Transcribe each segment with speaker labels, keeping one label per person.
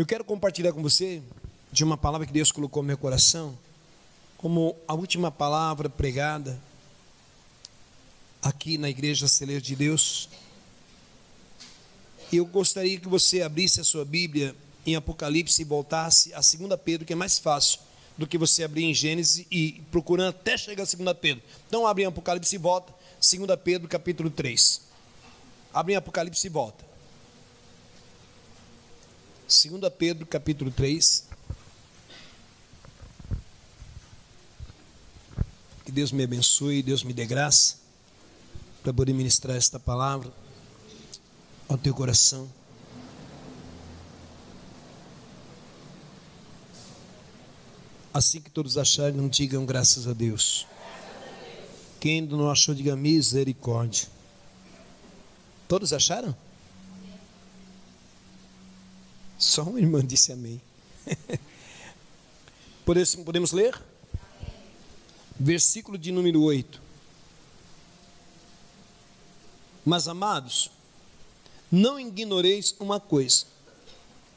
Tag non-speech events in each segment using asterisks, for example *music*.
Speaker 1: Eu quero compartilhar com você de uma palavra que Deus colocou no meu coração, como a última palavra pregada aqui na igreja Celeiro de Deus. Eu gostaria que você abrisse a sua Bíblia em Apocalipse e voltasse a 2 Pedro, que é mais fácil do que você abrir em Gênesis e procurando até chegar a 2 Pedro. Então abre em Apocalipse e volta, 2 Pedro capítulo 3. Abre em Apocalipse e volta. 2 Pedro capítulo 3. Que Deus me abençoe, Deus me dê graça para poder ministrar esta palavra ao teu coração. Assim que todos acharem, digam graças a Deus. Quem não achou, diga misericórdia. Todos acharam? Só uma irmã disse amém. *laughs* Podemos ler? Versículo de número 8. Mas amados, não ignoreis uma coisa: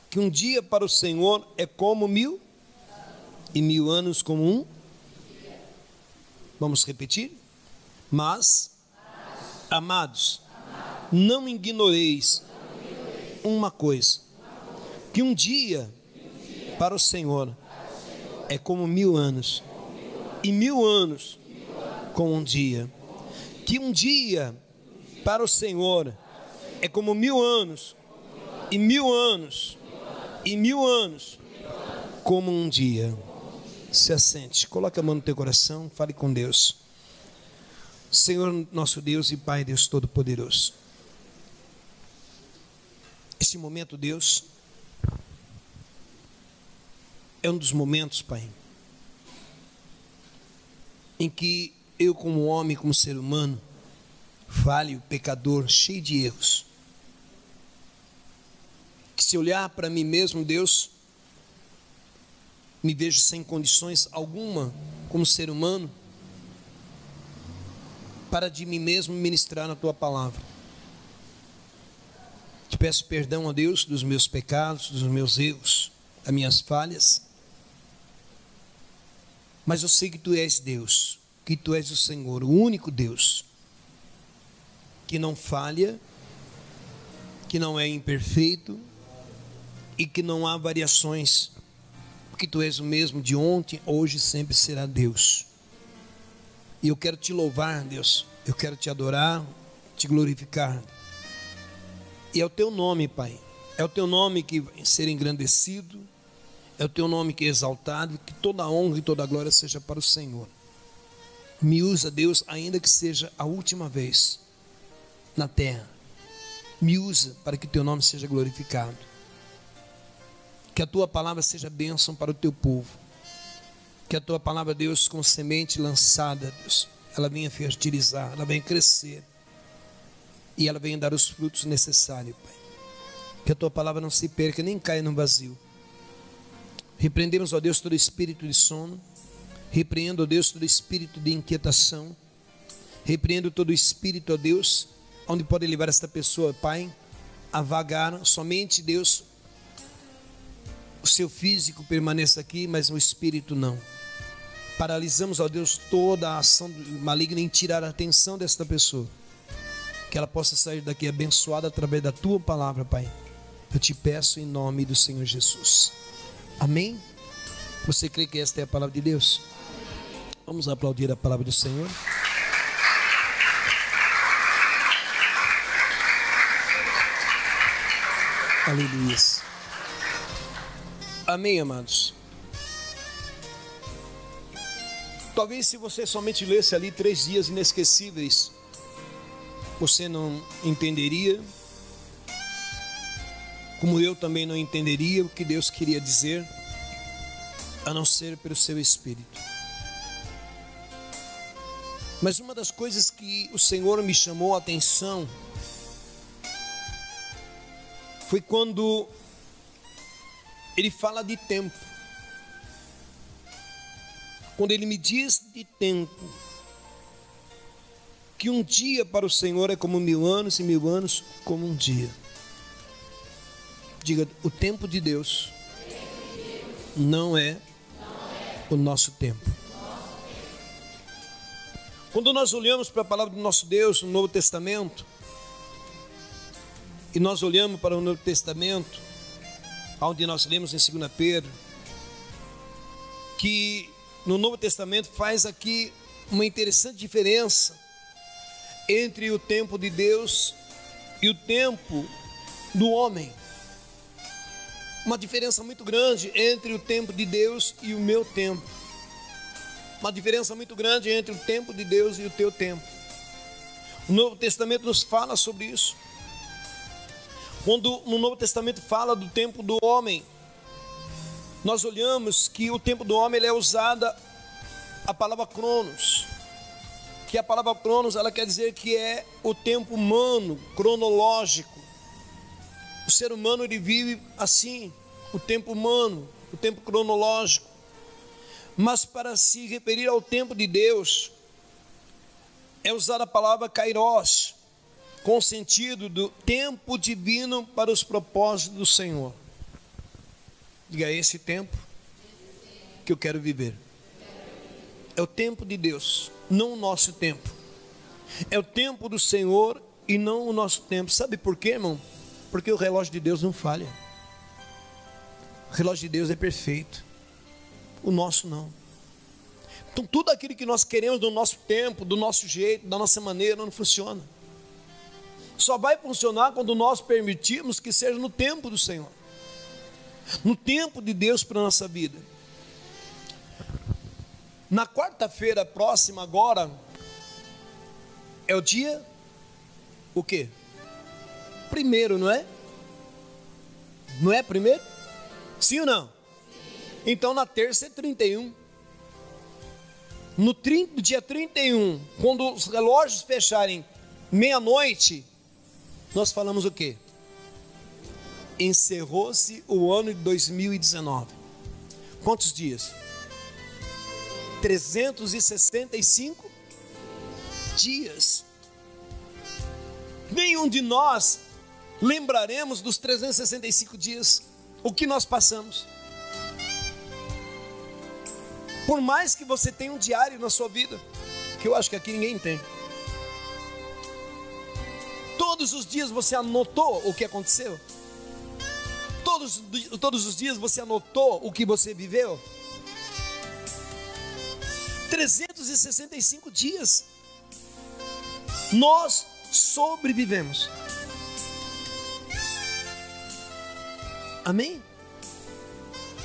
Speaker 1: que um dia para o Senhor é como mil, e mil anos como um. Vamos repetir? Mas, amados, não ignoreis uma coisa: que um dia para o Senhor é como mil anos, e mil anos como um dia. Que um dia para o Senhor é como mil anos, e mil anos, e mil anos, como um dia. Se assente, coloque a mão no teu coração, fale com Deus. Senhor, nosso Deus e Pai, Deus Todo-Poderoso. Este momento, Deus, é um dos momentos, Pai, em que eu, como homem, como ser humano, falho, pecador, cheio de erros. Que se olhar para mim mesmo, Deus, me vejo sem condições alguma como ser humano para de mim mesmo ministrar na tua palavra. Te peço perdão a Deus dos meus pecados, dos meus erros, das minhas falhas. Mas eu sei que tu és Deus, que tu és o Senhor, o único Deus que não falha, que não é imperfeito e que não há variações, porque tu és o mesmo de ontem, hoje sempre será Deus. E eu quero te louvar, Deus, eu quero te adorar, te glorificar. E é o teu nome, Pai, é o teu nome que vai ser engrandecido, é o teu nome que é exaltado, que toda honra e toda glória seja para o Senhor. Me usa, Deus, ainda que seja a última vez na terra. Me usa para que teu nome seja glorificado. Que a tua palavra seja bênção para o teu povo. Que a tua palavra, Deus, com semente lançada, Deus, ela venha fertilizar, ela venha crescer. E ela venha dar os frutos necessários, Pai. Que a tua palavra não se perca nem caia no vazio. Repreendemos, ó Deus, todo espírito de sono. Repreendo, ó Deus, todo espírito de inquietação. Repreendo todo espírito, ó Deus, onde pode levar esta pessoa, Pai, a vagar. Somente Deus, o seu físico permaneça aqui, mas o espírito não. Paralisamos, ó Deus, toda a ação maligna em tirar a atenção desta pessoa. Que ela possa sair daqui abençoada através da tua palavra, Pai. Eu te peço em nome do Senhor Jesus. Amém? Você crê que esta é a palavra de Deus? Vamos aplaudir a palavra do Senhor. Aleluia. Amém, amados. Talvez se você somente lesse ali três dias inesquecíveis, você não entenderia, como eu também não entenderia o que Deus queria dizer, a não ser pelo seu Espírito. Mas uma das coisas que o Senhor me chamou a atenção foi quando ele fala de tempo. Quando ele me diz de tempo, que um dia para o Senhor é como mil anos e mil anos como um dia. Diga, o tempo de Deus não é o nosso tempo. Quando nós olhamos para a palavra do nosso Deus no Novo Testamento, e nós olhamos para o Novo Testamento, onde nós lemos em 2 Pedro, que no Novo Testamento faz aqui uma interessante diferença entre o tempo de Deus e o tempo do homem. Uma diferença muito grande entre o tempo de Deus e o meu tempo uma diferença muito grande entre o tempo de Deus e o teu tempo. O Novo Testamento nos fala sobre isso. Quando no Novo Testamento fala do tempo do homem, nós olhamos que o tempo do homem é usada a palavra cronos, que a palavra cronos ela quer dizer que é o tempo humano, cronológico. O ser humano ele vive assim, o tempo humano, o tempo cronológico mas para se referir ao tempo de Deus, é usar a palavra kairos, com o sentido do tempo divino para os propósitos do Senhor. Diga, é esse tempo que eu quero viver. É o tempo de Deus, não o nosso tempo. É o tempo do Senhor e não o nosso tempo. Sabe por quê, irmão? Porque o relógio de Deus não falha. O relógio de Deus é perfeito o nosso não. Então, tudo aquilo que nós queremos do nosso tempo, do nosso jeito, da nossa maneira, não funciona. Só vai funcionar quando nós permitirmos que seja no tempo do Senhor, no tempo de Deus para a nossa vida. Na quarta-feira próxima, agora, é o dia, o quê? Primeiro, não é? Não é primeiro? Sim ou não? Então na terça é 31. No 30, dia 31, quando os relógios fecharem meia-noite, nós falamos o quê? Encerrou-se o ano de 2019. Quantos dias? 365 dias. Nenhum de nós lembraremos dos 365 dias o que nós passamos. Por mais que você tenha um diário na sua vida, que eu acho que aqui ninguém tem. Todos os dias você anotou o que aconteceu? Todos, todos os dias você anotou o que você viveu? 365 dias nós sobrevivemos. Amém?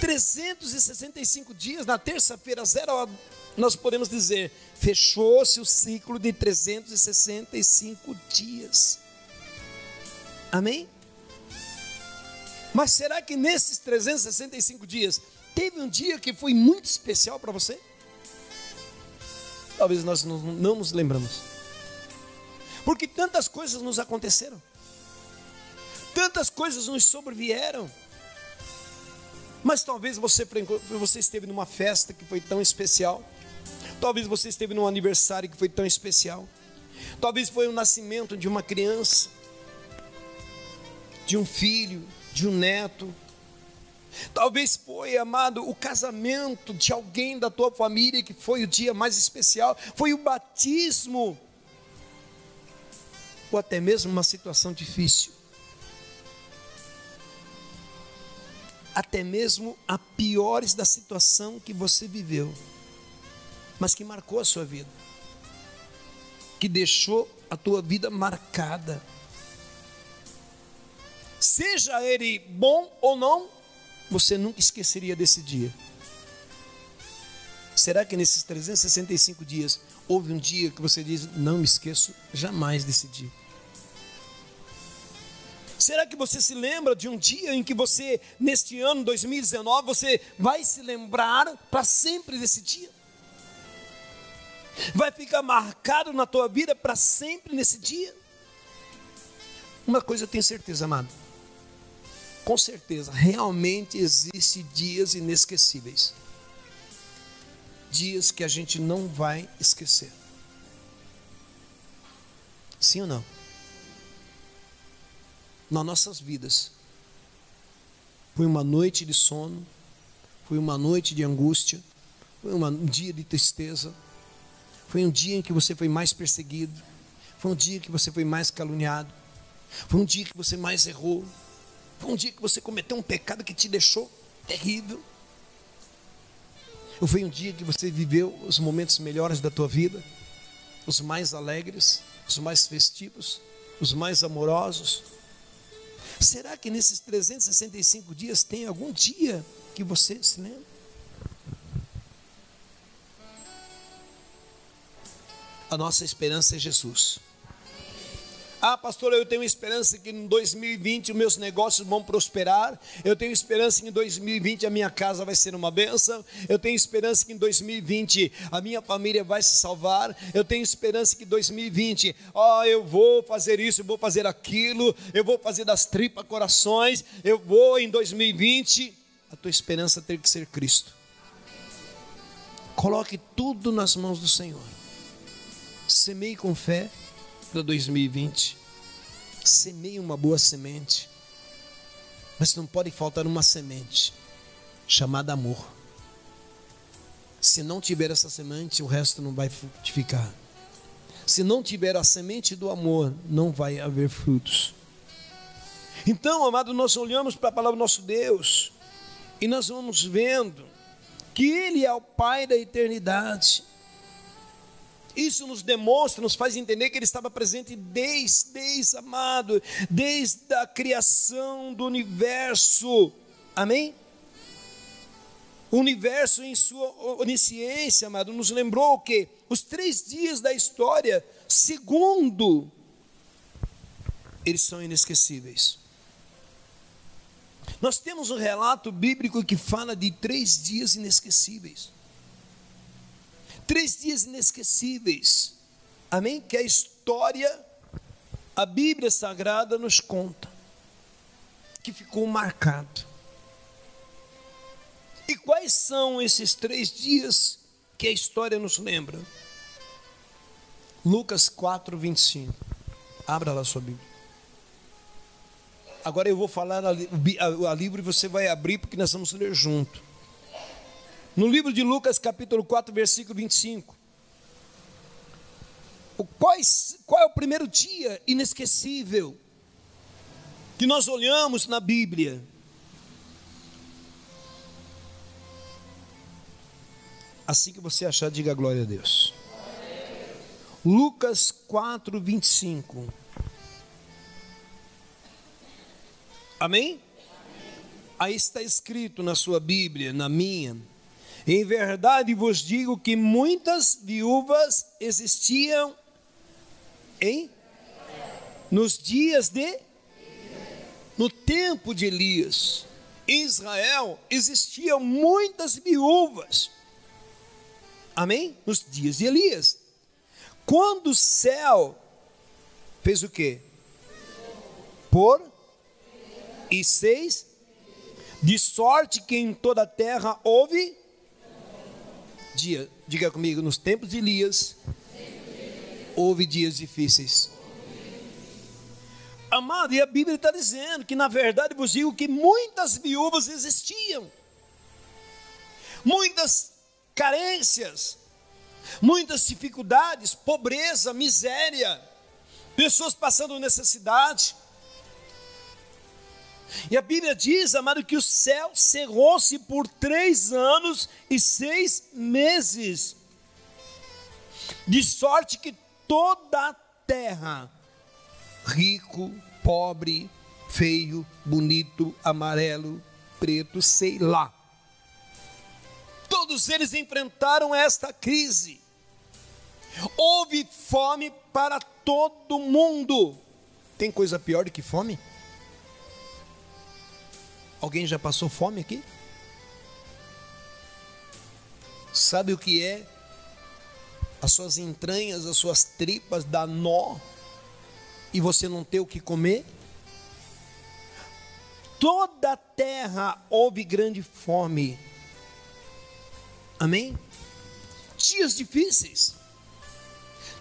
Speaker 1: 365 dias, na terça-feira, zero hora, nós podemos dizer: fechou-se o ciclo de 365 dias. Amém? Mas será que nesses 365 dias teve um dia que foi muito especial para você? Talvez nós não, não nos lembramos. Porque tantas coisas nos aconteceram. Tantas coisas nos sobrevieram mas talvez você, você esteve numa festa que foi tão especial. Talvez você esteve num aniversário que foi tão especial. Talvez foi o nascimento de uma criança, de um filho, de um neto. Talvez foi, amado, o casamento de alguém da tua família que foi o dia mais especial, foi o batismo, ou até mesmo uma situação difícil. Até mesmo a piores da situação que você viveu, mas que marcou a sua vida, que deixou a tua vida marcada. Seja ele bom ou não, você nunca esqueceria desse dia. Será que nesses 365 dias houve um dia que você diz: Não me esqueço jamais desse dia? Será que você se lembra de um dia em que você, neste ano 2019, você vai se lembrar para sempre desse dia? Vai ficar marcado na tua vida para sempre nesse dia? Uma coisa eu tenho certeza, amado. Com certeza, realmente existe dias inesquecíveis. Dias que a gente não vai esquecer. Sim ou não? Nas nossas vidas. Foi uma noite de sono, foi uma noite de angústia, foi um dia de tristeza, foi um dia em que você foi mais perseguido, foi um dia que você foi mais caluniado, foi um dia que você mais errou, foi um dia que você cometeu um pecado que te deixou terrível. Ou foi um dia que você viveu os momentos melhores da tua vida, os mais alegres, os mais festivos, os mais amorosos? Será que nesses 365 dias tem algum dia que você se lembra? A nossa esperança é Jesus. Ah, pastor, eu tenho esperança que em 2020 os meus negócios vão prosperar. Eu tenho esperança que em 2020 a minha casa vai ser uma benção. Eu tenho esperança que em 2020 a minha família vai se salvar. Eu tenho esperança que em 2020, ó, oh, eu vou fazer isso, eu vou fazer aquilo, eu vou fazer das tripas corações. Eu vou em 2020. A tua esperança tem que ser Cristo. Coloque tudo nas mãos do Senhor. Semeie com fé para 2020. Semeie uma boa semente. Mas não pode faltar uma semente chamada amor. Se não tiver essa semente, o resto não vai frutificar. Se não tiver a semente do amor, não vai haver frutos. Então, amado, nós olhamos para a palavra do nosso Deus e nós vamos vendo que Ele é o Pai da eternidade. Isso nos demonstra, nos faz entender que ele estava presente desde, desde amado, desde a criação do universo. Amém? O universo em sua onisciência, amado, nos lembrou que? Os três dias da história, segundo, eles são inesquecíveis. Nós temos um relato bíblico que fala de três dias inesquecíveis. Três dias inesquecíveis. Amém? Que a história, a Bíblia Sagrada nos conta. Que ficou marcado. E quais são esses três dias que a história nos lembra? Lucas 4, 25. Abra lá sua Bíblia. Agora eu vou falar a, a, a livro e você vai abrir, porque nós vamos ler junto. No livro de Lucas, capítulo 4, versículo 25. O quais, qual é o primeiro dia inesquecível que nós olhamos na Bíblia? Assim que você achar, diga glória a Deus. Lucas 4, 25. Amém? Amém? Aí está escrito na sua Bíblia, na minha em verdade vos digo que muitas viúvas existiam em nos dias de no tempo de Elias. Em Israel existiam muitas viúvas. Amém? Nos dias de Elias. Quando o céu fez o quê? Por e seis de sorte que em toda a terra houve dia, diga comigo, nos tempos de Elias, houve dias difíceis. Amado, e a Bíblia está dizendo que, na verdade, vos digo que muitas viúvas existiam, muitas carências, muitas dificuldades, pobreza, miséria, pessoas passando necessidade. E a Bíblia diz, amado, que o céu cerrou-se por três anos e seis meses, de sorte que toda a terra, rico, pobre, feio, bonito, amarelo, preto, sei lá, todos eles enfrentaram esta crise. Houve fome para todo mundo. Tem coisa pior do que fome? Alguém já passou fome aqui? Sabe o que é? As suas entranhas, as suas tripas dar nó e você não ter o que comer? Toda a terra houve grande fome. Amém? Dias difíceis,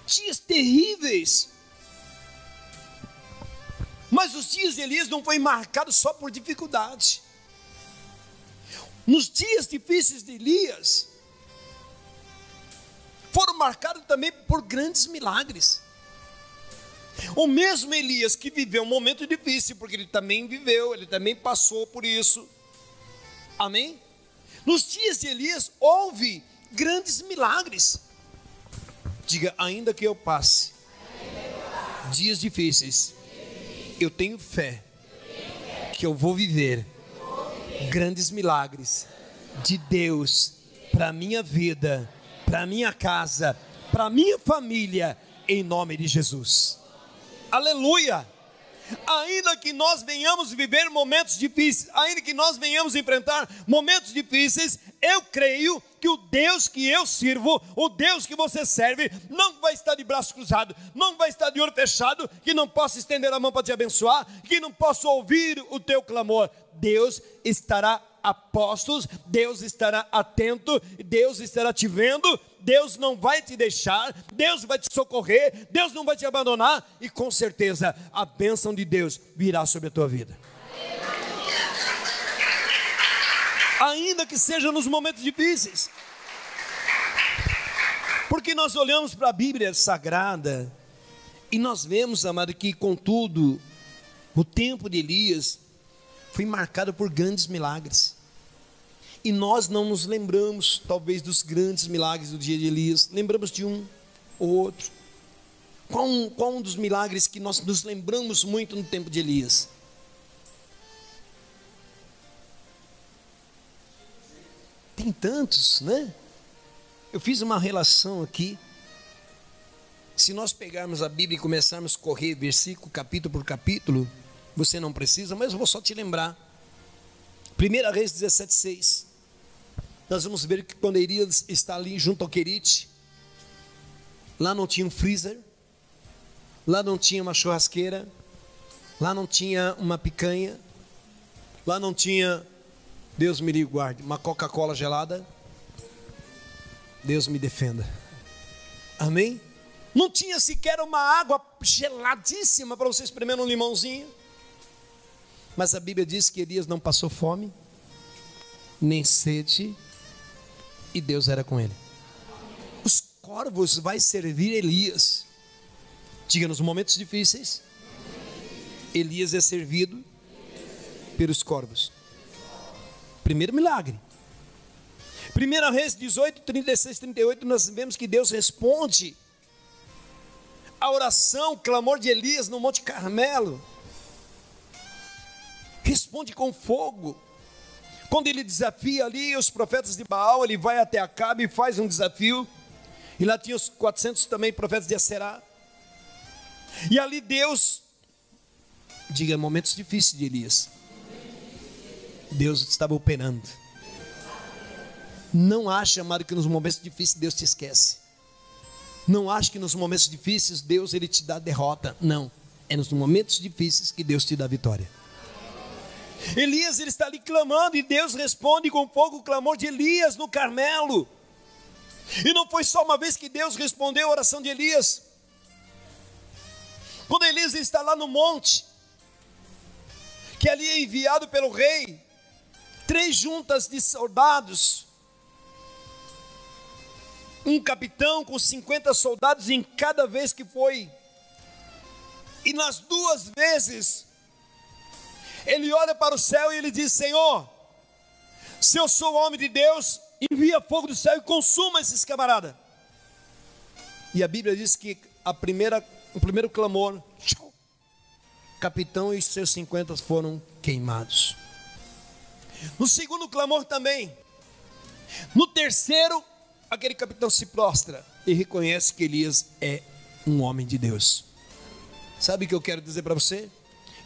Speaker 1: dias terríveis. Mas os dias de Elias não foi marcado só por dificuldade. nos dias difíceis de Elias, foram marcados também por grandes milagres. O mesmo Elias que viveu um momento difícil, porque ele também viveu, ele também passou por isso. Amém? Nos dias de Elias houve grandes milagres. Diga, ainda que eu passe dias difíceis, eu tenho fé que eu vou viver grandes milagres de Deus para minha vida, para minha casa, para minha família, em nome de Jesus. Aleluia! Ainda que nós venhamos viver momentos difíceis, ainda que nós venhamos enfrentar momentos difíceis, eu creio que o Deus que eu sirvo, o Deus que você serve, não vai estar de braço cruzado, não vai estar de olho fechado, que não possa estender a mão para te abençoar, que não possa ouvir o teu clamor. Deus estará a postos, Deus estará atento, Deus estará te vendo, Deus não vai te deixar, Deus vai te socorrer, Deus não vai te abandonar e com certeza a bênção de Deus virá sobre a tua vida. Ainda que seja nos momentos difíceis. Porque nós olhamos para a Bíblia Sagrada e nós vemos, amado, que contudo, o tempo de Elias foi marcado por grandes milagres. E nós não nos lembramos, talvez, dos grandes milagres do dia de Elias, lembramos de um ou outro. Qual um, qual um dos milagres que nós nos lembramos muito no tempo de Elias? Tem tantos, né? Eu fiz uma relação aqui. Se nós pegarmos a Bíblia e começarmos a correr versículo, capítulo por capítulo, você não precisa, mas eu vou só te lembrar. 1 Reis 17,6. Nós vamos ver que quando Elias está ali junto ao Querite, lá não tinha um freezer, lá não tinha uma churrasqueira, lá não tinha uma picanha, lá não tinha Deus me guarde. Uma Coca-Cola gelada. Deus me defenda. Amém? Não tinha sequer uma água geladíssima para você espremer um limãozinho. Mas a Bíblia diz que Elias não passou fome, nem sede, e Deus era com ele. Os corvos vai servir Elias. Diga nos momentos difíceis, Elias é servido pelos corvos. Primeiro milagre. 1 Reis 18, 36, 38, nós vemos que Deus responde a oração, o clamor de Elias no Monte Carmelo. Responde com fogo. Quando ele desafia ali os profetas de Baal, ele vai até Acabe e faz um desafio. E lá tinha os 400 também profetas de Aserá. E ali Deus, diga, momentos difíceis de Elias. Deus estava operando. Não ache, amado, que nos momentos difíceis Deus te esquece. Não ache que nos momentos difíceis Deus ele te dá derrota. Não. É nos momentos difíceis que Deus te dá vitória. Elias ele está ali clamando e Deus responde com fogo o clamor de Elias no Carmelo. E não foi só uma vez que Deus respondeu a oração de Elias. Quando Elias está lá no monte, que ali é enviado pelo rei, três juntas de soldados, um capitão com 50 soldados em cada vez que foi. E nas duas vezes, ele olha para o céu e ele diz: Senhor, se eu sou homem de Deus, envia fogo do céu e consuma esses camaradas. E a Bíblia diz que a primeira, o primeiro clamor, capitão e seus 50 foram queimados. No segundo clamor também. No terceiro, aquele capitão se prostra e reconhece que Elias é um homem de Deus. Sabe o que eu quero dizer para você?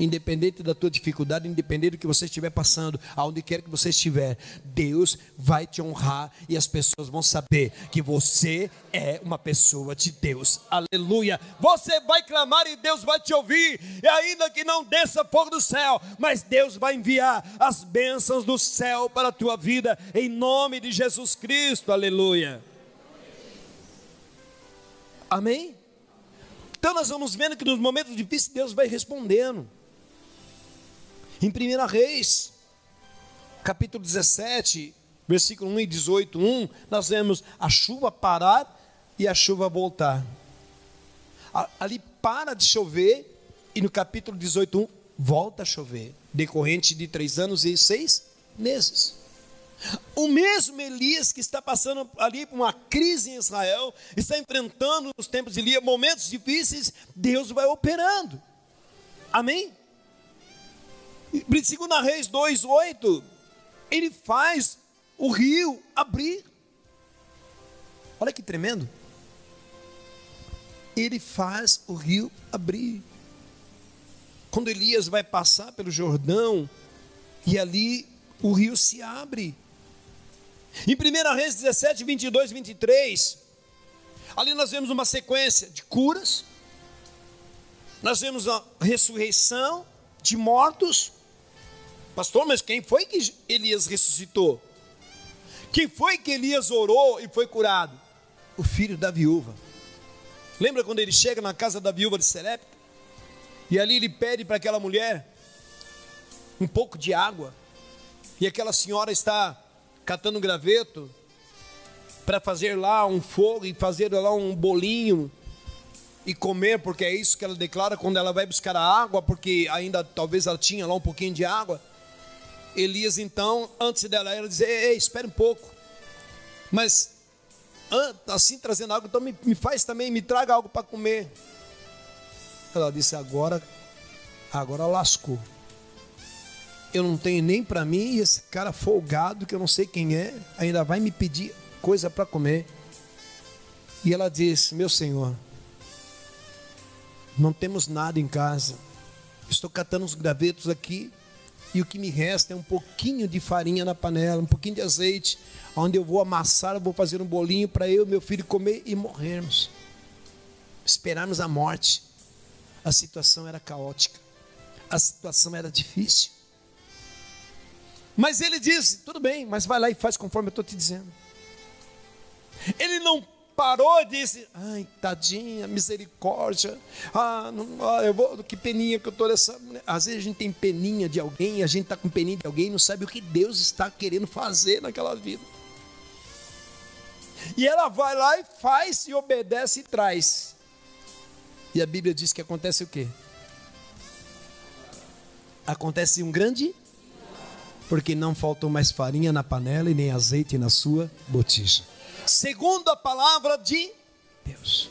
Speaker 1: Independente da tua dificuldade, independente do que você estiver passando, aonde quer que você estiver, Deus vai te honrar e as pessoas vão saber que você é uma pessoa de Deus. Aleluia. Você vai clamar e Deus vai te ouvir, e ainda que não desça fogo do céu, mas Deus vai enviar as bênçãos do céu para a tua vida em nome de Jesus Cristo. Aleluia. Amém? Então nós vamos vendo que nos momentos difíceis Deus vai respondendo. Em 1 Reis, capítulo 17, versículo 1 e 18, 1, nós vemos a chuva parar e a chuva voltar. Ali para de chover e no capítulo 18, 1, volta a chover, decorrente de três anos e seis meses. O mesmo Elias que está passando ali por uma crise em Israel, está enfrentando nos tempos de Elias momentos difíceis, Deus vai operando. Amém? Segunda Reis 2:8, ele faz o rio abrir. Olha que tremendo. Ele faz o rio abrir. Quando Elias vai passar pelo Jordão, e ali o rio se abre. Em 1 Reis 17, 22, 23, ali nós vemos uma sequência de curas, nós vemos a ressurreição de mortos. Pastor, mas quem foi que Elias ressuscitou? Quem foi que Elias orou e foi curado? O filho da viúva. Lembra quando ele chega na casa da viúva de Serepta? E ali ele pede para aquela mulher um pouco de água. E aquela senhora está catando graveto para fazer lá um fogo e fazer lá um bolinho e comer, porque é isso que ela declara quando ela vai buscar a água, porque ainda talvez ela tinha lá um pouquinho de água. Elias então, antes dela, ela dizer: Ei, espere um pouco. Mas assim trazendo água, então me, me faz também, me traga algo para comer. Ela disse: Agora, agora lascou eu não tenho nem para mim, e esse cara folgado, que eu não sei quem é, ainda vai me pedir coisa para comer. E ela disse: Meu senhor, não temos nada em casa, estou catando os gravetos aqui, e o que me resta é um pouquinho de farinha na panela, um pouquinho de azeite, onde eu vou amassar, eu vou fazer um bolinho para eu e meu filho comer e morrermos. Esperarmos a morte. A situação era caótica, a situação era difícil. Mas ele disse: tudo bem, mas vai lá e faz conforme eu estou te dizendo. Ele não parou e disse: ai, tadinha, misericórdia. Ah, não, ah, eu vou, que peninha que eu estou nessa. Às vezes a gente tem peninha de alguém, a gente está com peninha de alguém e não sabe o que Deus está querendo fazer naquela vida. E ela vai lá e faz, e obedece e traz. E a Bíblia diz que acontece o quê? Acontece um grande porque não faltou mais farinha na panela e nem azeite na sua botija. Segundo a palavra de Deus.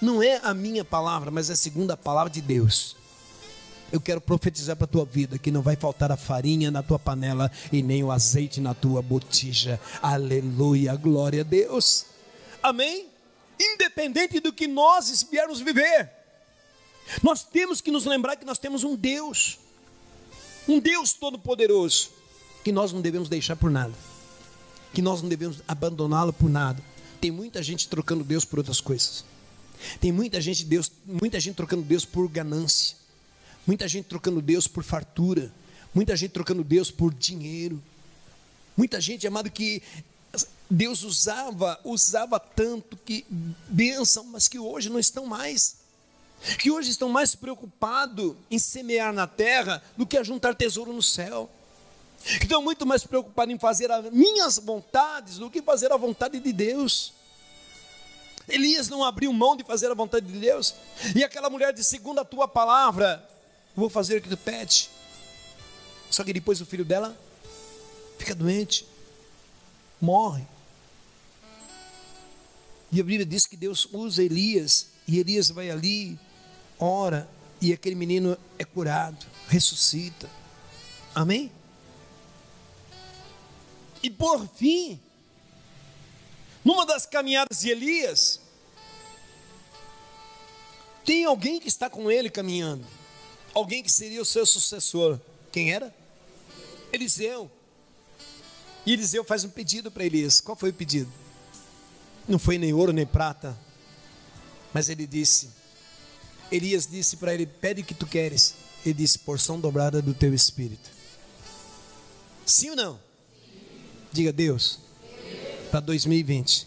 Speaker 1: Não é a minha palavra, mas é a segunda palavra de Deus. Eu quero profetizar para a tua vida que não vai faltar a farinha na tua panela e nem o azeite na tua botija. Aleluia, glória a Deus. Amém? Independente do que nós viermos viver, nós temos que nos lembrar que nós temos um Deus um Deus todo-poderoso, que nós não devemos deixar por nada, que nós não devemos abandoná-lo por nada. Tem muita gente trocando Deus por outras coisas. Tem muita gente Deus, muita gente trocando Deus por ganância. Muita gente trocando Deus por fartura. Muita gente trocando Deus por dinheiro. Muita gente, amado, que Deus usava, usava tanto que bênção, mas que hoje não estão mais que hoje estão mais preocupados em semear na terra do que a juntar tesouro no céu. Que estão muito mais preocupados em fazer as minhas vontades do que fazer a vontade de Deus. Elias não abriu mão de fazer a vontade de Deus. E aquela mulher disse: segundo a tua palavra, vou fazer o que tu pede. Só que depois o filho dela fica doente, morre. E a Bíblia diz que Deus usa Elias, e Elias vai ali, ora e aquele menino é curado, ressuscita. Amém? E por fim, numa das caminhadas de Elias, tem alguém que está com ele caminhando, alguém que seria o seu sucessor. Quem era? Eliseu. E Eliseu faz um pedido para Elias. Qual foi o pedido? Não foi nem ouro nem prata, mas ele disse: Elias disse para ele: Pede o que tu queres. Ele disse: Porção dobrada do teu espírito. Sim ou não? Diga Deus, para 2020,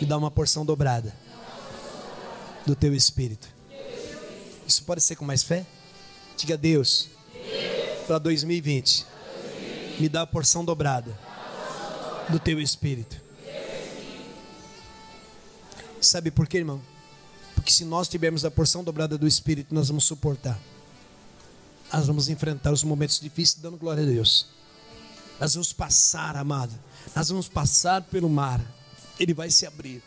Speaker 1: me dá uma porção dobrada do teu espírito. Isso pode ser com mais fé? Diga Deus, para 2020, Me dá a porção dobrada do teu espírito. Sabe por quê, irmão? Porque se nós tivermos a porção dobrada do espírito, nós vamos suportar. Nós vamos enfrentar os momentos difíceis dando glória a Deus. Nós vamos passar, amado. Nós vamos passar pelo mar. Ele vai se abrir.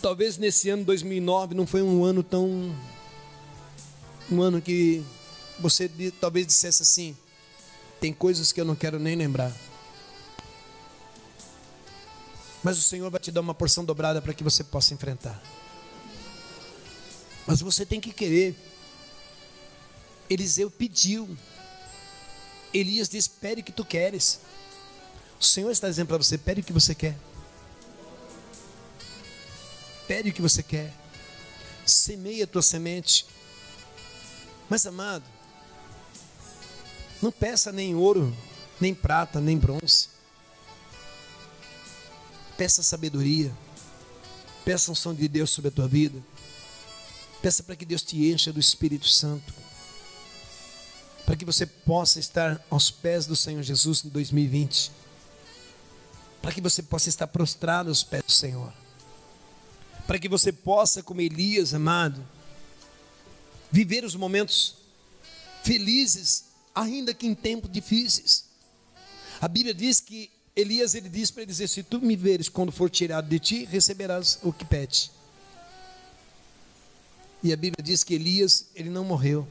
Speaker 1: Talvez nesse ano 2009 não foi um ano tão um ano que você talvez dissesse assim: tem coisas que eu não quero nem lembrar. Mas o Senhor vai te dar uma porção dobrada para que você possa enfrentar. Mas você tem que querer. Eliseu pediu. Elias disse: Pede o que tu queres. O Senhor está dizendo para você: Pede o que você quer. Pede o que você quer. Semeia a tua semente. Mas amado, não peça nem ouro, nem prata, nem bronze. Peça sabedoria. Peça a unção de Deus sobre a tua vida. Peça para que Deus te encha do Espírito Santo. Para que você possa estar aos pés do Senhor Jesus em 2020. Para que você possa estar prostrado aos pés do Senhor. Para que você possa, como Elias, amado, viver os momentos felizes, ainda que em tempos difíceis. A Bíblia diz que Elias ele diz para ele dizer: Se tu me veres quando for tirado de ti, receberás o que pede. E a Bíblia diz que Elias ele não morreu.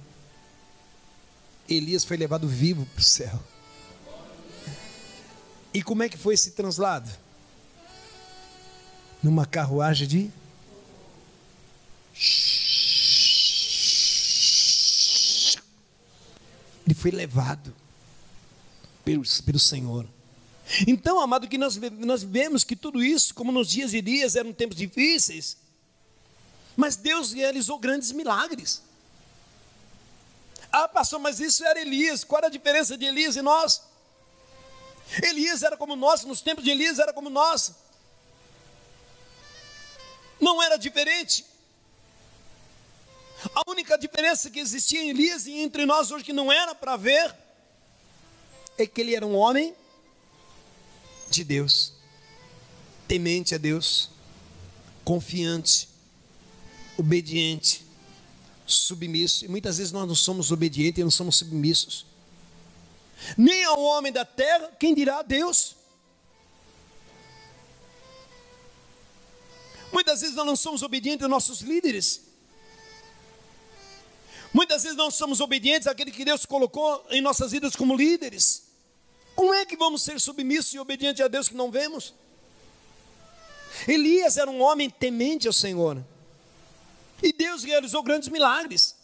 Speaker 1: Elias foi levado vivo para o céu. E como é que foi esse translado? Numa carruagem de ele foi levado pelo, pelo Senhor. Então, amado, que nós, nós vemos que tudo isso, como nos dias e dias eram tempos difíceis, mas Deus realizou grandes milagres. Ah, pastor, mas isso era Elias. Qual era a diferença de Elias e nós? Elias era como nós, nos tempos de Elias era como nós. Não era diferente. A única diferença que existia em Elias e entre nós hoje que não era para ver é que ele era um homem de Deus, temente a Deus, confiante, obediente, submisso. E muitas vezes nós não somos obedientes e não somos submissos. Nem ao homem da terra, quem dirá a Deus? Muitas vezes nós não somos obedientes aos nossos líderes. Muitas vezes não somos obedientes àquele que Deus colocou em nossas vidas como líderes. Como é que vamos ser submissos e obedientes a Deus que não vemos? Elias era um homem temente ao Senhor. E Deus realizou grandes milagres.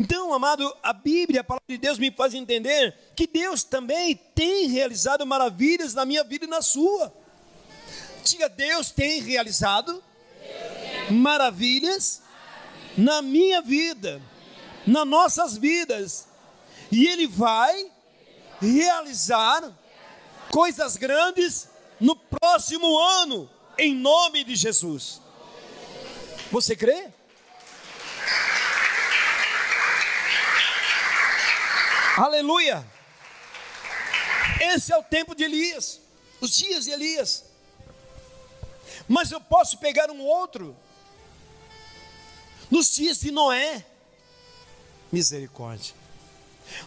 Speaker 1: Então, amado, a Bíblia, a palavra de Deus me faz entender que Deus também tem realizado maravilhas na minha vida e na sua. Diga, Deus tem realizado maravilhas na minha vida, nas nossas vidas. E Ele vai realizar coisas grandes no próximo ano, em nome de Jesus. Você crê? Aleluia! Esse é o tempo de Elias, os dias de Elias. Mas eu posso pegar um outro nos dias de Noé, misericórdia.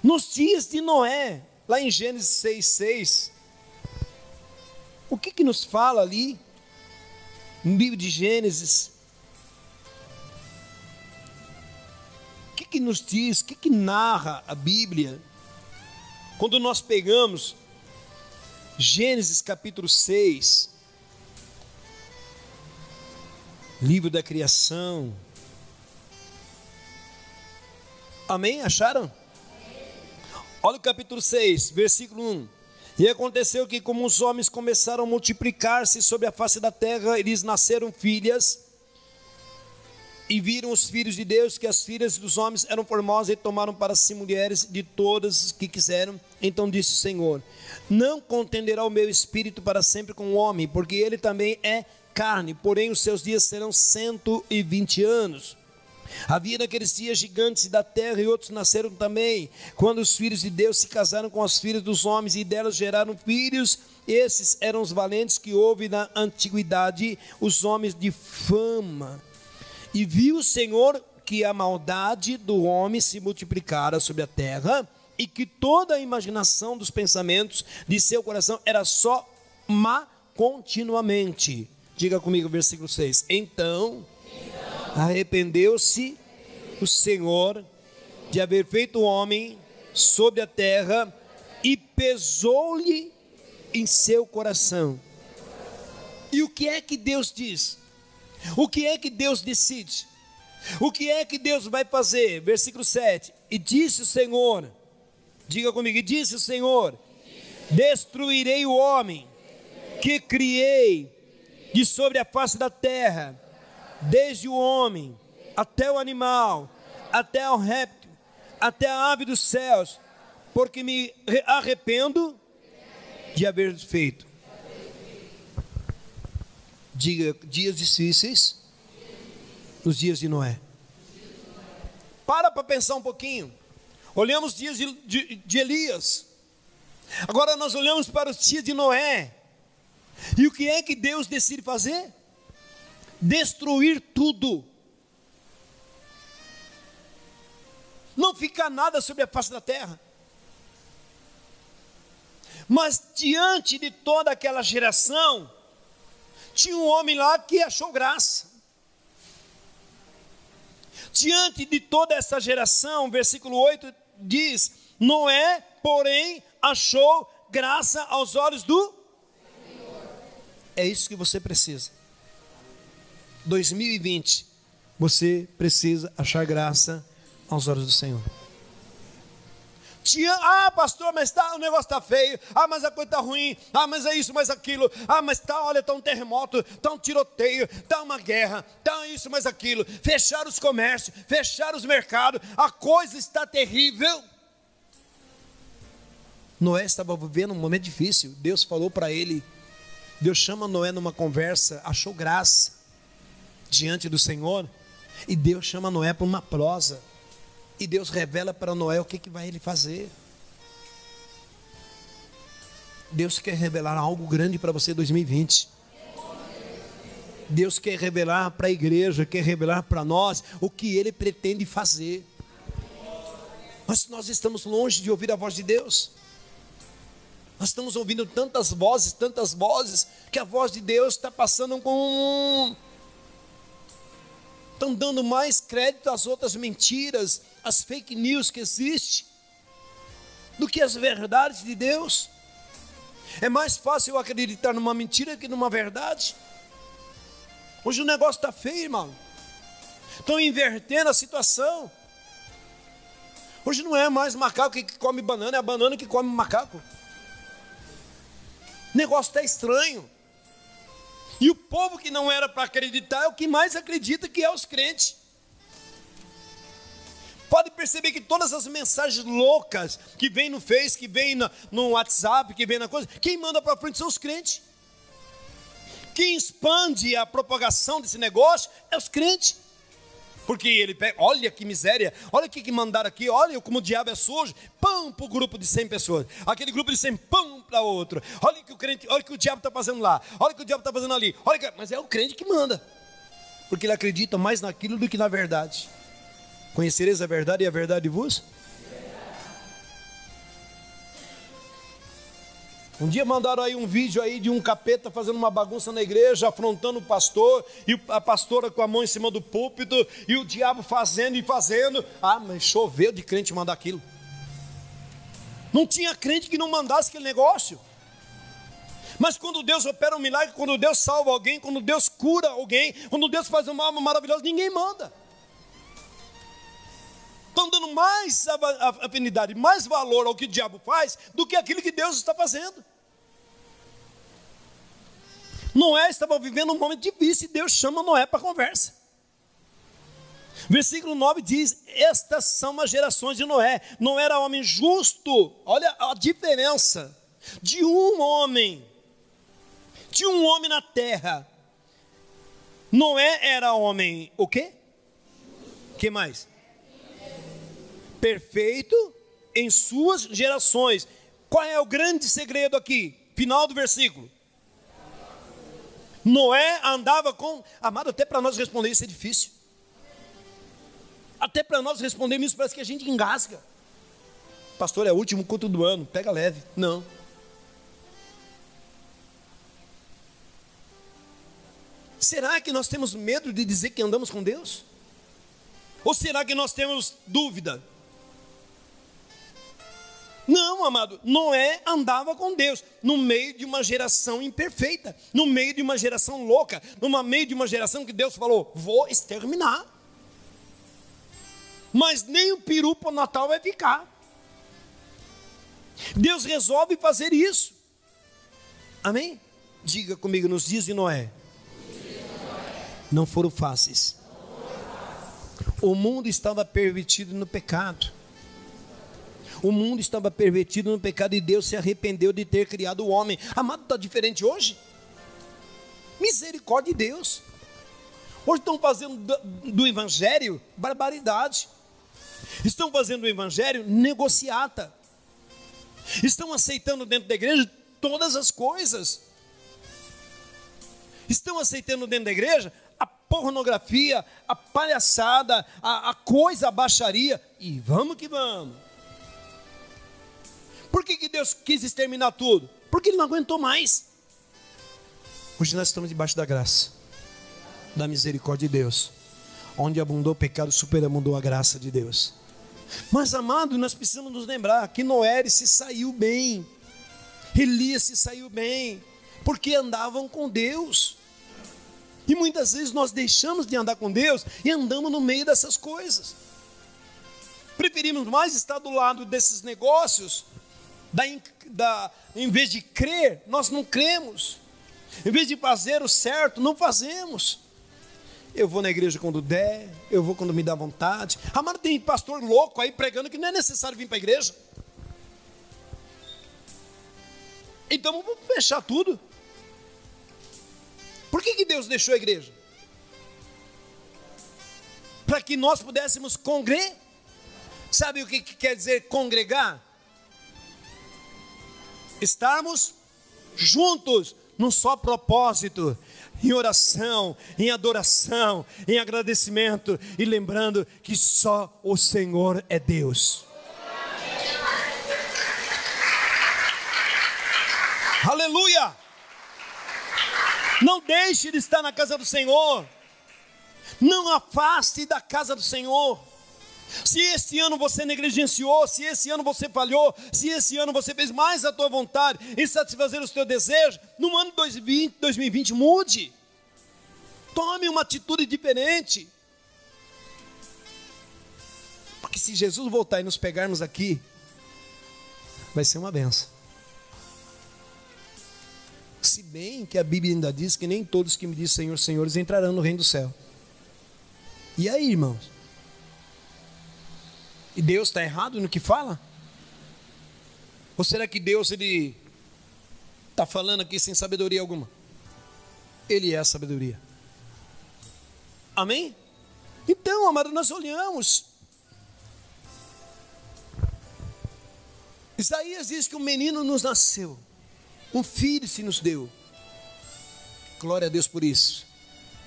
Speaker 1: Nos dias de Noé, lá em Gênesis 6,6, o que, que nos fala ali, no livro de Gênesis? Que, nos diz, o que, que narra a Bíblia? Quando nós pegamos Gênesis capítulo 6, livro da criação, Amém? Acharam? Olha o capítulo 6, versículo 1. E aconteceu que, como os homens começaram a multiplicar-se sobre a face da terra, eles nasceram filhas. E viram os filhos de Deus que as filhas dos homens eram formosas e tomaram para si mulheres de todas que quiseram. Então disse o Senhor: Não contenderá o meu espírito para sempre com o homem, porque ele também é carne, porém os seus dias serão cento e vinte anos. Havia naqueles dias gigantes da terra e outros nasceram também, quando os filhos de Deus se casaram com as filhas dos homens e delas geraram filhos. Esses eram os valentes que houve na antiguidade, os homens de fama. E viu o Senhor que a maldade do homem se multiplicara sobre a terra e que toda a imaginação dos pensamentos de seu coração era só má continuamente. Diga comigo, versículo 6. Então, então arrependeu-se o Senhor de haver feito o homem sobre a terra e pesou-lhe em seu coração. E o que é que Deus diz? O que é que Deus decide? O que é que Deus vai fazer? Versículo 7. E disse o Senhor, diga comigo, e disse o Senhor: Destruirei o homem que criei de sobre a face da terra, desde o homem até o animal, até o réptil, até a ave dos céus, porque me arrependo de haver feito. Diga, dias difíceis nos dias de Noé. Para para pensar um pouquinho. Olhamos os dias de, de, de Elias. Agora nós olhamos para os dias de Noé. E o que é que Deus decide fazer? Destruir tudo. Não fica nada sobre a face da terra. Mas diante de toda aquela geração, tinha um homem lá que achou graça. Diante de toda essa geração, versículo 8 diz: Noé, porém, achou graça aos olhos do Senhor. É isso que você precisa. 2020, você precisa achar graça aos olhos do Senhor. Ah, pastor, mas tá, o negócio está feio. Ah, mas a coisa está ruim. Ah, mas é isso, mas aquilo. Ah, mas tá, olha, está um terremoto, está um tiroteio, está uma guerra, está isso, mas aquilo. Fecharam os comércios, fecharam os mercados. A coisa está terrível. Noé estava vivendo um momento difícil. Deus falou para ele. Deus chama Noé numa conversa, achou graça diante do Senhor. E Deus chama Noé para uma prosa. E Deus revela para Noé o que, que vai ele fazer. Deus quer revelar algo grande para você em 2020. Deus quer revelar para a igreja, quer revelar para nós o que Ele pretende fazer. Mas nós estamos longe de ouvir a voz de Deus. Nós estamos ouvindo tantas vozes, tantas vozes, que a voz de Deus está passando com. Estão dando mais crédito às outras mentiras, as fake news que existem do que as verdades de Deus. É mais fácil eu acreditar numa mentira que numa verdade. Hoje o negócio está feio, irmão. Estão invertendo a situação. Hoje não é mais macaco que come banana, é a banana que come macaco. O negócio está estranho. E o povo que não era para acreditar é o que mais acredita que é os crentes. Pode perceber que todas as mensagens loucas que vem no Face, que vem no, WhatsApp, que vem na coisa, quem manda para frente são os crentes. Quem expande a propagação desse negócio é os crentes. Porque ele pega, olha que miséria, olha o que mandaram aqui, olha como o diabo é sujo, pão para o grupo de 100 pessoas, aquele grupo de 100, pão para outro, olha que o crente, olha que o diabo está fazendo lá, olha que o diabo está fazendo ali, olha que, mas é o crente que manda, porque ele acredita mais naquilo do que na verdade. Conhecereis a verdade e a verdade vos? Um dia mandaram aí um vídeo aí de um capeta fazendo uma bagunça na igreja, afrontando o pastor, e a pastora com a mão em cima do púlpito, e o diabo fazendo e fazendo. Ah, mas choveu de crente mandar aquilo. Não tinha crente que não mandasse aquele negócio. Mas quando Deus opera um milagre, quando Deus salva alguém, quando Deus cura alguém, quando Deus faz uma alma maravilhosa, ninguém manda estão dando mais afinidade, mais valor ao que o diabo faz do que aquilo que Deus está fazendo. Noé estava vivendo um momento difícil e Deus chama Noé para conversa. Versículo 9 diz: Estas são as gerações de Noé. Não era homem justo. Olha a diferença de um homem, de um homem na terra. Noé era homem o quê? que mais? Perfeito em suas gerações. Qual é o grande segredo aqui? Final do versículo. Noé andava com. Amado, até para nós responder isso é difícil. Até para nós respondermos isso parece que a gente engasga. Pastor, é o último culto do ano, pega leve. Não. Será que nós temos medo de dizer que andamos com Deus? Ou será que nós temos dúvida? Não, amado, Noé andava com Deus no meio de uma geração imperfeita, no meio de uma geração louca, no meio de uma geração que Deus falou: vou exterminar. Mas nem o peru para o Natal vai ficar. Deus resolve fazer isso. Amém? Diga comigo, nos dias de Noé, não foram fáceis. O mundo estava pervertido no pecado. O mundo estava pervertido no pecado e Deus se arrependeu de ter criado o homem. Amado, está diferente hoje? Misericórdia de Deus. Hoje estão fazendo do, do Evangelho barbaridade. Estão fazendo o Evangelho negociata. Estão aceitando dentro da igreja todas as coisas. Estão aceitando dentro da igreja a pornografia, a palhaçada, a, a coisa, a baixaria. E vamos que vamos. Por que, que Deus quis exterminar tudo? Porque Ele não aguentou mais. Hoje nós estamos debaixo da graça, da misericórdia de Deus. Onde abundou o pecado, superabundou a graça de Deus. Mas, amado, nós precisamos nos lembrar que Noé se saiu bem, Elias se saiu bem, porque andavam com Deus. E muitas vezes nós deixamos de andar com Deus e andamos no meio dessas coisas. Preferimos mais estar do lado desses negócios, da, da, em vez de crer, nós não cremos. Em vez de fazer o certo, não fazemos. Eu vou na igreja quando der, eu vou quando me dá vontade. Amado, tem pastor louco aí pregando que não é necessário vir para a igreja. Então vamos fechar tudo. Por que, que Deus deixou a igreja? Para que nós pudéssemos congregar. Sabe o que, que quer dizer congregar? Estarmos juntos num só propósito, em oração, em adoração, em agradecimento e lembrando que só o Senhor é Deus. Aleluia! Não deixe de estar na casa do Senhor. Não afaste da casa do Senhor. Se esse ano você negligenciou, se esse ano você falhou, se esse ano você fez mais a tua vontade em satisfazer os teus desejos, no ano 2020, 2020 mude. Tome uma atitude diferente. Porque se Jesus voltar e nos pegarmos aqui, vai ser uma benção. Se bem que a Bíblia ainda diz que nem todos que me dizem Senhor, Senhores entrarão no reino do céu. E aí, irmãos? E Deus está errado no que fala? Ou será que Deus ele está falando aqui sem sabedoria alguma? Ele é a sabedoria. Amém? Então, amado, nós olhamos. Isaías diz que um menino nos nasceu, um filho se nos deu. Glória a Deus por isso.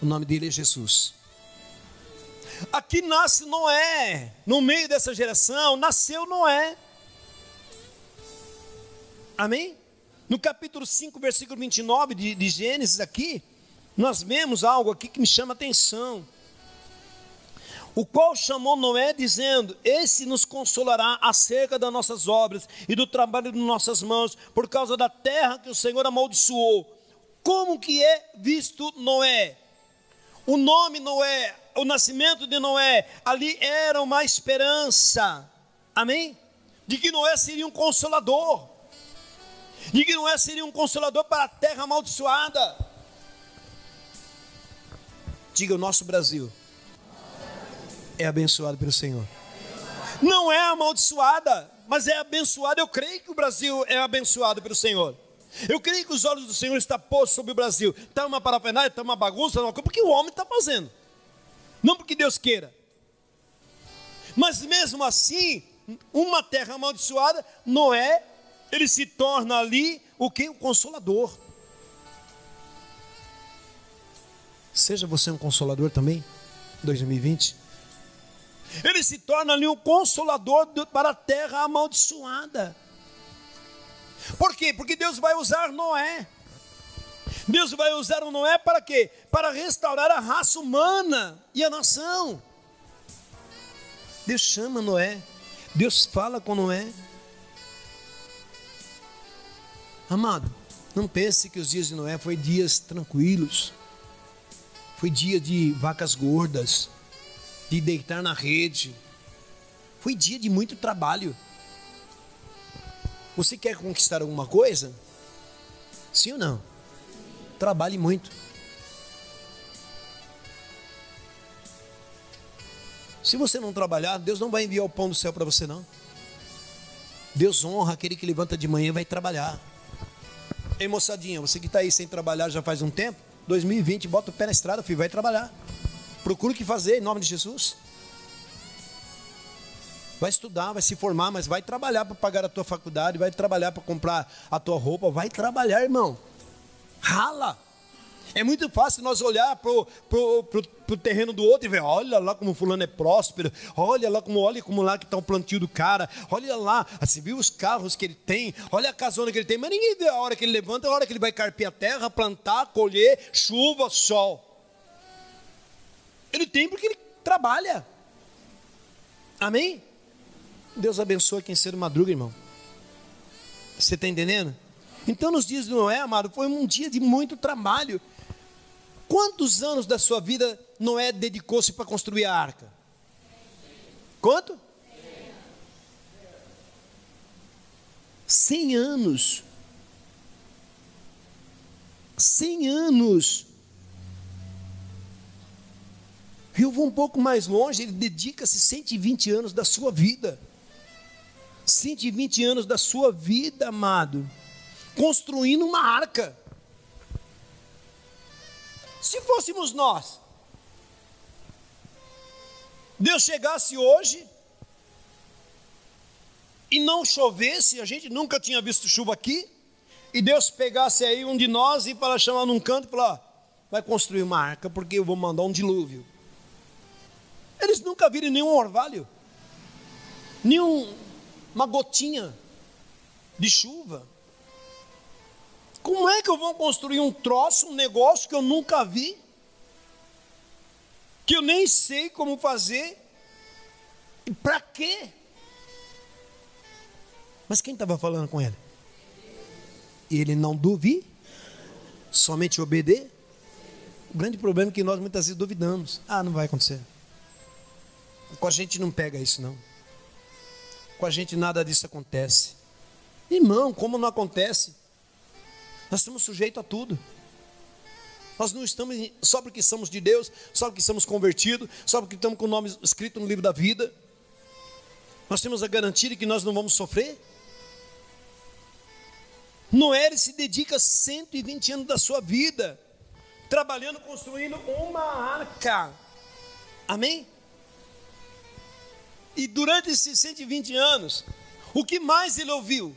Speaker 1: O nome dele é Jesus. Aqui nasce Noé, no meio dessa geração, nasceu Noé. Amém? No capítulo 5, versículo 29 de, de Gênesis, aqui, nós vemos algo aqui que me chama atenção. O qual chamou Noé, dizendo: Esse nos consolará acerca das nossas obras e do trabalho de nossas mãos, por causa da terra que o Senhor amaldiçoou. Como que é visto Noé? O nome Noé o nascimento de Noé, ali era uma esperança, amém? De que Noé seria um consolador, de que Noé seria um consolador para a terra amaldiçoada. Diga: o nosso Brasil é abençoado pelo Senhor. Não é amaldiçoada, mas é abençoada. Eu creio que o Brasil é abençoado pelo Senhor. Eu creio que os olhos do Senhor estão postos sobre o Brasil. Está uma parafernália, está uma bagunça, porque o homem está fazendo. Não porque Deus queira. Mas mesmo assim, uma terra amaldiçoada, Noé, ele se torna ali o que? O consolador. Seja você um consolador também, 2020. Ele se torna ali um consolador para a terra amaldiçoada. Por quê? Porque Deus vai usar Noé. Deus vai usar o Noé para quê? Para restaurar a raça humana e a nação. Deus chama Noé. Deus fala com Noé. Amado, não pense que os dias de Noé foi dias tranquilos. Foi dia de vacas gordas, de deitar na rede. Foi dia de muito trabalho. Você quer conquistar alguma coisa? Sim ou não? Trabalhe muito. Se você não trabalhar, Deus não vai enviar o pão do céu para você, não. Deus honra aquele que levanta de manhã e vai trabalhar. Ei, moçadinha, você que está aí sem trabalhar já faz um tempo, 2020, bota o pé na estrada, filho, vai trabalhar. Procura o que fazer em nome de Jesus. Vai estudar, vai se formar, mas vai trabalhar para pagar a tua faculdade, vai trabalhar para comprar a tua roupa, vai trabalhar, irmão. Rala. É muito fácil nós olhar para o terreno do outro e ver, olha lá como fulano é próspero, olha lá como olha como lá que está o plantio do cara, olha lá, assim, viu os carros que ele tem, olha a casona que ele tem, mas ninguém vê a hora que ele levanta, a hora que ele vai carpir a terra, plantar, colher, chuva, sol. Ele tem porque ele trabalha. Amém? Deus abençoe quem cedo madruga, irmão. Você está entendendo? Então, nos dias de Noé, amado, foi um dia de muito trabalho. Quantos anos da sua vida Noé dedicou-se para construir a arca? Quanto? Cem anos. Cem anos. Eu vou um pouco mais longe, ele dedica-se 120 anos da sua vida. 120 anos da sua vida, amado, construindo uma arca. Se fôssemos nós, Deus chegasse hoje e não chovesse, a gente nunca tinha visto chuva aqui, e Deus pegasse aí um de nós e para chamar num canto e falar: vai construir uma arca porque eu vou mandar um dilúvio. Eles nunca viram nenhum orvalho, nenhum uma gotinha de chuva. Como é que eu vou construir um troço, um negócio que eu nunca vi? Que eu nem sei como fazer? E para quê? Mas quem estava falando com ele? Ele não duvide, somente obedecer. O grande problema é que nós muitas vezes duvidamos. Ah, não vai acontecer. Com a gente não pega isso, não. Com a gente nada disso acontece. Irmão, como não acontece? Nós estamos sujeitos a tudo. Nós não estamos só porque somos de Deus, só porque somos convertidos, só porque estamos com o nome escrito no livro da vida. Nós temos a garantia de que nós não vamos sofrer. Noé se dedica 120 anos da sua vida, trabalhando, construindo uma arca. Amém? E durante esses 120 anos, o que mais ele ouviu?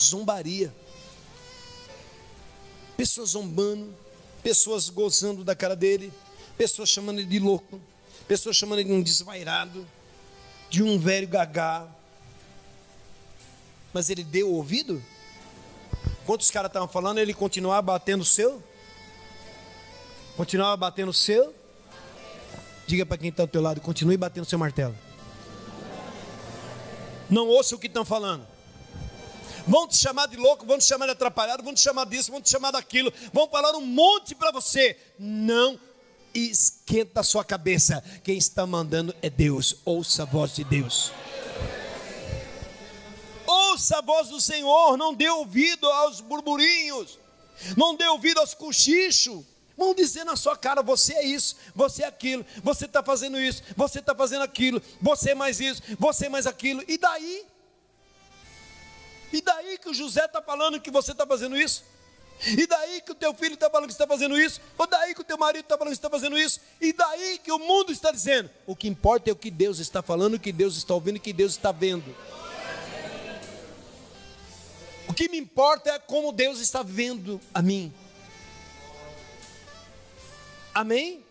Speaker 1: Zombaria. Pessoas zombando, pessoas gozando da cara dele, pessoas chamando ele de louco, pessoas chamando ele de um desvairado, de um velho gagá. Mas ele deu ouvido? Quantos caras estavam falando, ele continuava batendo o seu? Continuava batendo o seu? Diga para quem está ao teu lado, continue batendo seu martelo. Não ouça o que estão falando. Vão te chamar de louco, vão te chamar de atrapalhado, vão te chamar disso, vão te chamar daquilo, vão falar um monte para você. Não esquenta a sua cabeça. Quem está mandando é Deus. Ouça a voz de Deus. Ouça a voz do Senhor, não dê ouvido aos burburinhos, não dê ouvido aos cochichos. Vão dizer na sua cara: você é isso, você é aquilo, você está fazendo isso, você está fazendo aquilo, você é mais isso, você é mais aquilo. E daí? E daí que o José está falando que você está fazendo isso? E daí que o teu filho está falando que está fazendo isso? Ou daí que o teu marido está falando que está fazendo isso? E daí que o mundo está dizendo? O que importa é o que Deus está falando, o que Deus está ouvindo, o que Deus está vendo. O que me importa é como Deus está vendo a mim. Amém?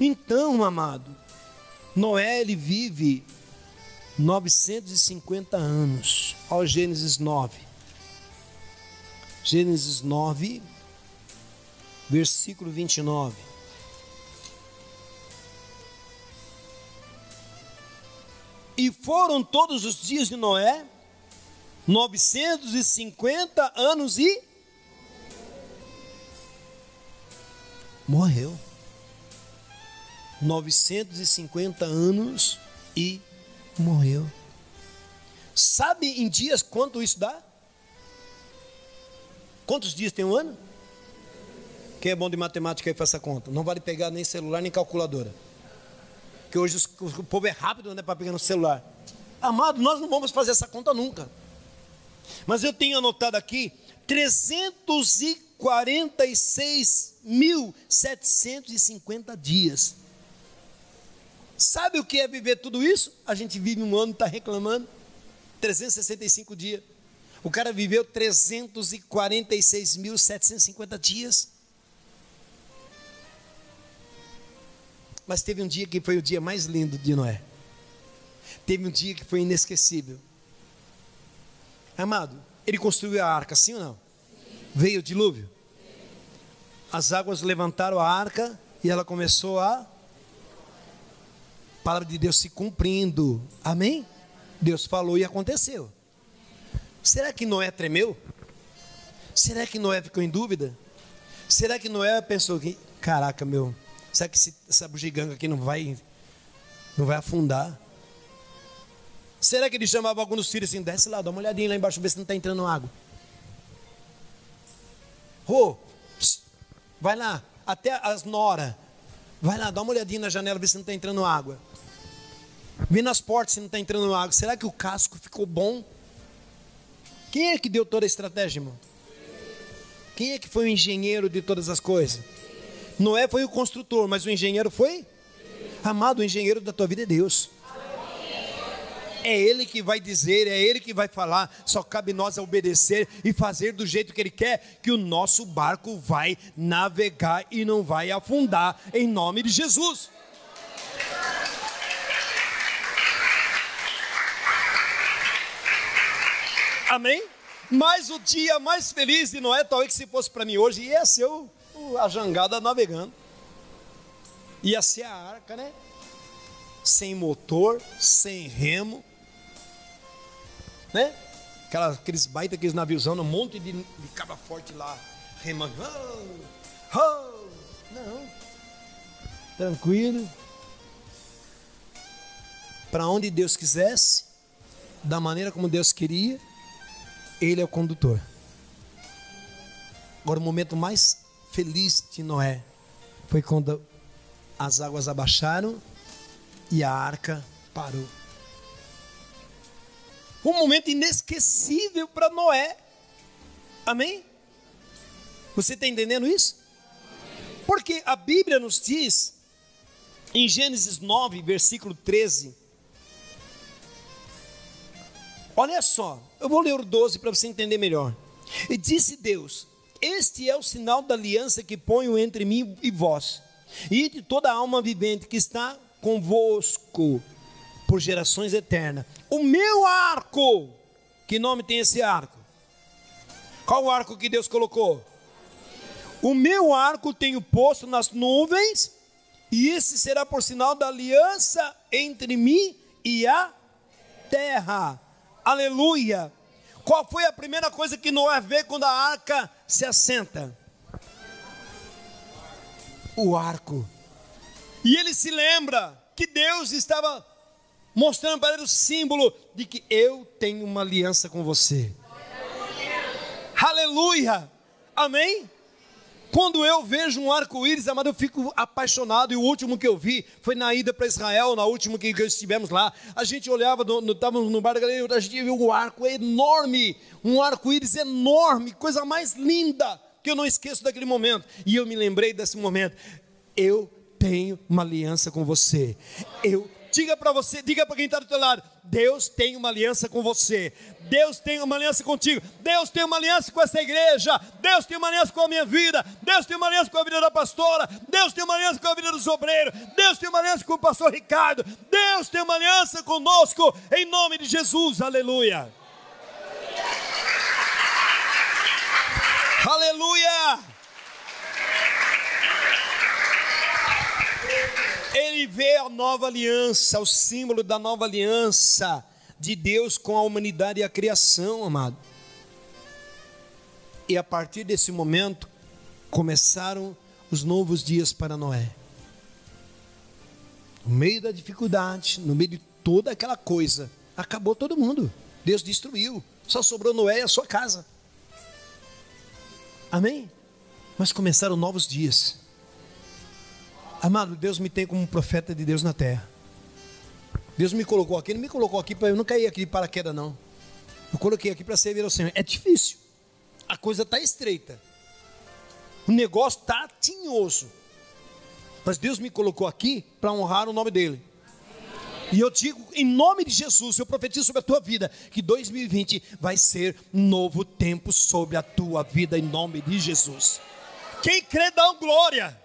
Speaker 1: Então, amado, Noé ele vive 950 anos. Olha Gênesis 9. Gênesis 9, versículo 29. E foram todos os dias de Noé 950 anos e morreu. 950 anos e. Sabe em dias quanto isso dá? Quantos dias tem um ano? Quem é bom de matemática aí faz essa conta? Não vale pegar nem celular nem calculadora. Que hoje o povo é rápido né, para pegar no celular. Amado, nós não vamos fazer essa conta nunca. Mas eu tenho anotado aqui 346.750 dias. Sabe o que é viver tudo isso? A gente vive um ano e está reclamando. 365 dias. O cara viveu 346.750 dias. Mas teve um dia que foi o dia mais lindo de Noé. Teve um dia que foi inesquecível. Amado, ele construiu a arca, sim ou não? Veio o dilúvio. As águas levantaram a arca e ela começou a. Palavra de Deus se cumprindo. Amém? Deus falou e aconteceu. Será que Noé tremeu? Será que Noé ficou em dúvida? Será que Noé pensou que, caraca, meu, será que esse, essa bugiganga aqui não vai, não vai afundar? Será que ele chamava algum dos filhos assim, desce lá, dá uma olhadinha lá embaixo, ver se não está entrando água? Ô, oh, vai lá, até as nora, vai lá, dá uma olhadinha na janela, ver se não está entrando água. Vê nas portas se não está entrando água. Será que o casco ficou bom? Quem é que deu toda a estratégia, irmão? Quem é que foi o engenheiro de todas as coisas? Noé foi o construtor, mas o engenheiro foi? Amado, o engenheiro da tua vida é Deus. É Ele que vai dizer, é Ele que vai falar. Só cabe nós obedecer e fazer do jeito que Ele quer, que o nosso barco vai navegar e não vai afundar, em nome de Jesus. Amém? Mas o dia mais feliz de Noé, talvez que se fosse para mim hoje, ia ser o, a jangada navegando. Ia ser a arca, né? Sem motor, sem remo, né? Aquelas, aqueles baita, aqueles naviozão, um monte de, de cabra forte lá, remando. Oh, oh. Não. Tranquilo. Para onde Deus quisesse, da maneira como Deus queria ele é o condutor. Agora, o momento mais feliz de Noé foi quando as águas abaixaram e a arca parou. Um momento inesquecível para Noé. Amém? Você está entendendo isso? Porque a Bíblia nos diz, em Gênesis 9, versículo 13, Olha só, eu vou ler o 12 para você entender melhor. E disse Deus: Este é o sinal da aliança que ponho entre mim e vós, e de toda alma vivente que está convosco por gerações eternas. O meu arco, que nome tem esse arco? Qual o arco que Deus colocou? O meu arco tenho posto nas nuvens, e esse será por sinal da aliança entre mim e a terra. Aleluia. Qual foi a primeira coisa que Noé vê quando a arca se assenta? O arco. E ele se lembra que Deus estava mostrando para ele o símbolo de que eu tenho uma aliança com você. Aleluia. Amém? Quando eu vejo um arco-íris, amado, eu fico apaixonado. E o último que eu vi foi na ida para Israel, na última que, estivemos lá. A gente olhava, estávamos no, no bar da galera, a gente viu um arco enorme, um arco-íris enorme, coisa mais linda que eu não esqueço daquele momento. E eu me lembrei desse momento. Eu tenho uma aliança com você. Eu diga para você, diga para quem está do teu lado, Deus tem uma aliança com você. Deus tem uma aliança contigo. Deus tem uma aliança com essa igreja. Deus tem uma aliança com a minha vida. Deus tem uma aliança com a vida da pastora. Deus tem uma aliança com a vida dos obreiros. Deus tem uma aliança com o pastor Ricardo. Deus tem uma aliança conosco em nome de Jesus. Aleluia. Aleluia! Ele vê a nova aliança, o símbolo da nova aliança de Deus com a humanidade e a criação, amado. E a partir desse momento começaram os novos dias para Noé. No meio da dificuldade, no meio de toda aquela coisa, acabou todo mundo. Deus destruiu. Só sobrou Noé e a sua casa. Amém? Mas começaram novos dias. Amado, Deus me tem como um profeta de Deus na terra. Deus me colocou aqui, não me colocou aqui para eu não cair aqui de paraquedas, não. Eu coloquei aqui para servir ao Senhor. É difícil. A coisa está estreita. O negócio está tinhoso. Mas Deus me colocou aqui para honrar o nome dEle. E eu digo, em nome de Jesus, eu profetizo sobre a tua vida, que 2020 vai ser um novo tempo sobre a tua vida, em nome de Jesus. Quem crê, dá glória.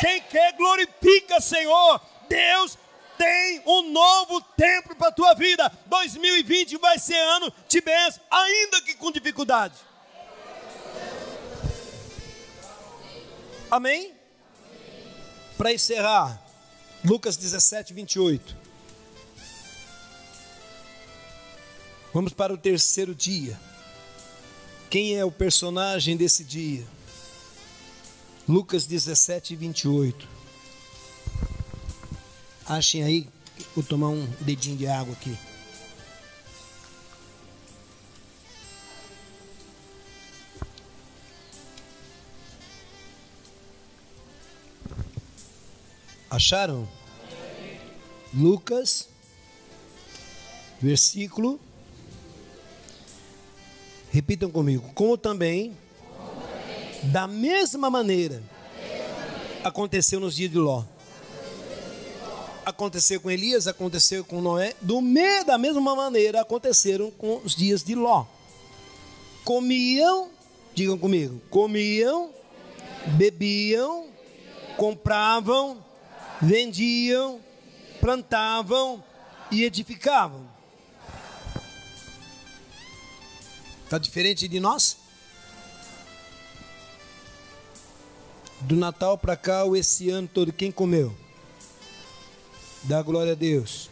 Speaker 1: Quem quer, glorifica, Senhor. Deus tem um novo tempo para a tua vida. 2020 vai ser ano de bênção, ainda que com dificuldade. Amém? Para encerrar. Lucas 17, 28. Vamos para o terceiro dia. Quem é o personagem desse dia? Lucas 17, 28. Achem aí, vou tomar um dedinho de água aqui. Acharam? Lucas, versículo. Repitam comigo. Como também, da mesma maneira, aconteceu nos dias de Ló. Aconteceu com Elias, aconteceu com Noé. Do da mesma maneira aconteceram com os dias de Ló. Comiam, digam comigo, comiam, bebiam, compravam vendiam, plantavam e edificavam. Está diferente de nós? Do Natal para cá, ou esse ano todo, quem comeu? Dá glória a Deus.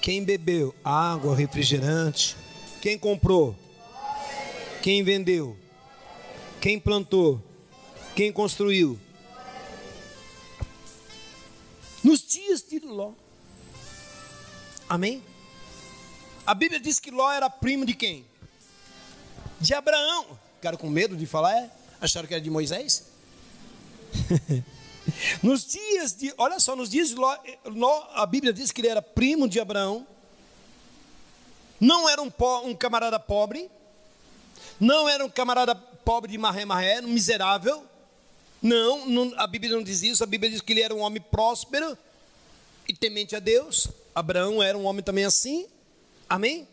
Speaker 1: Quem bebeu? Água, refrigerante. Quem comprou? Quem vendeu? Quem plantou? Quem construiu? nos dias de Ló. Amém? A Bíblia diz que Ló era primo de quem? De Abraão. Ficaram com medo de falar? É? Acharam que era de Moisés? *laughs* nos dias de, olha só, nos dias de Ló, Ló, a Bíblia diz que ele era primo de Abraão. Não era um, um camarada pobre. Não era um camarada pobre de marré-marré, um miserável não, não, a Bíblia não diz isso, a Bíblia diz que ele era um homem próspero e temente a Deus. Abraão era um homem também assim. Amém?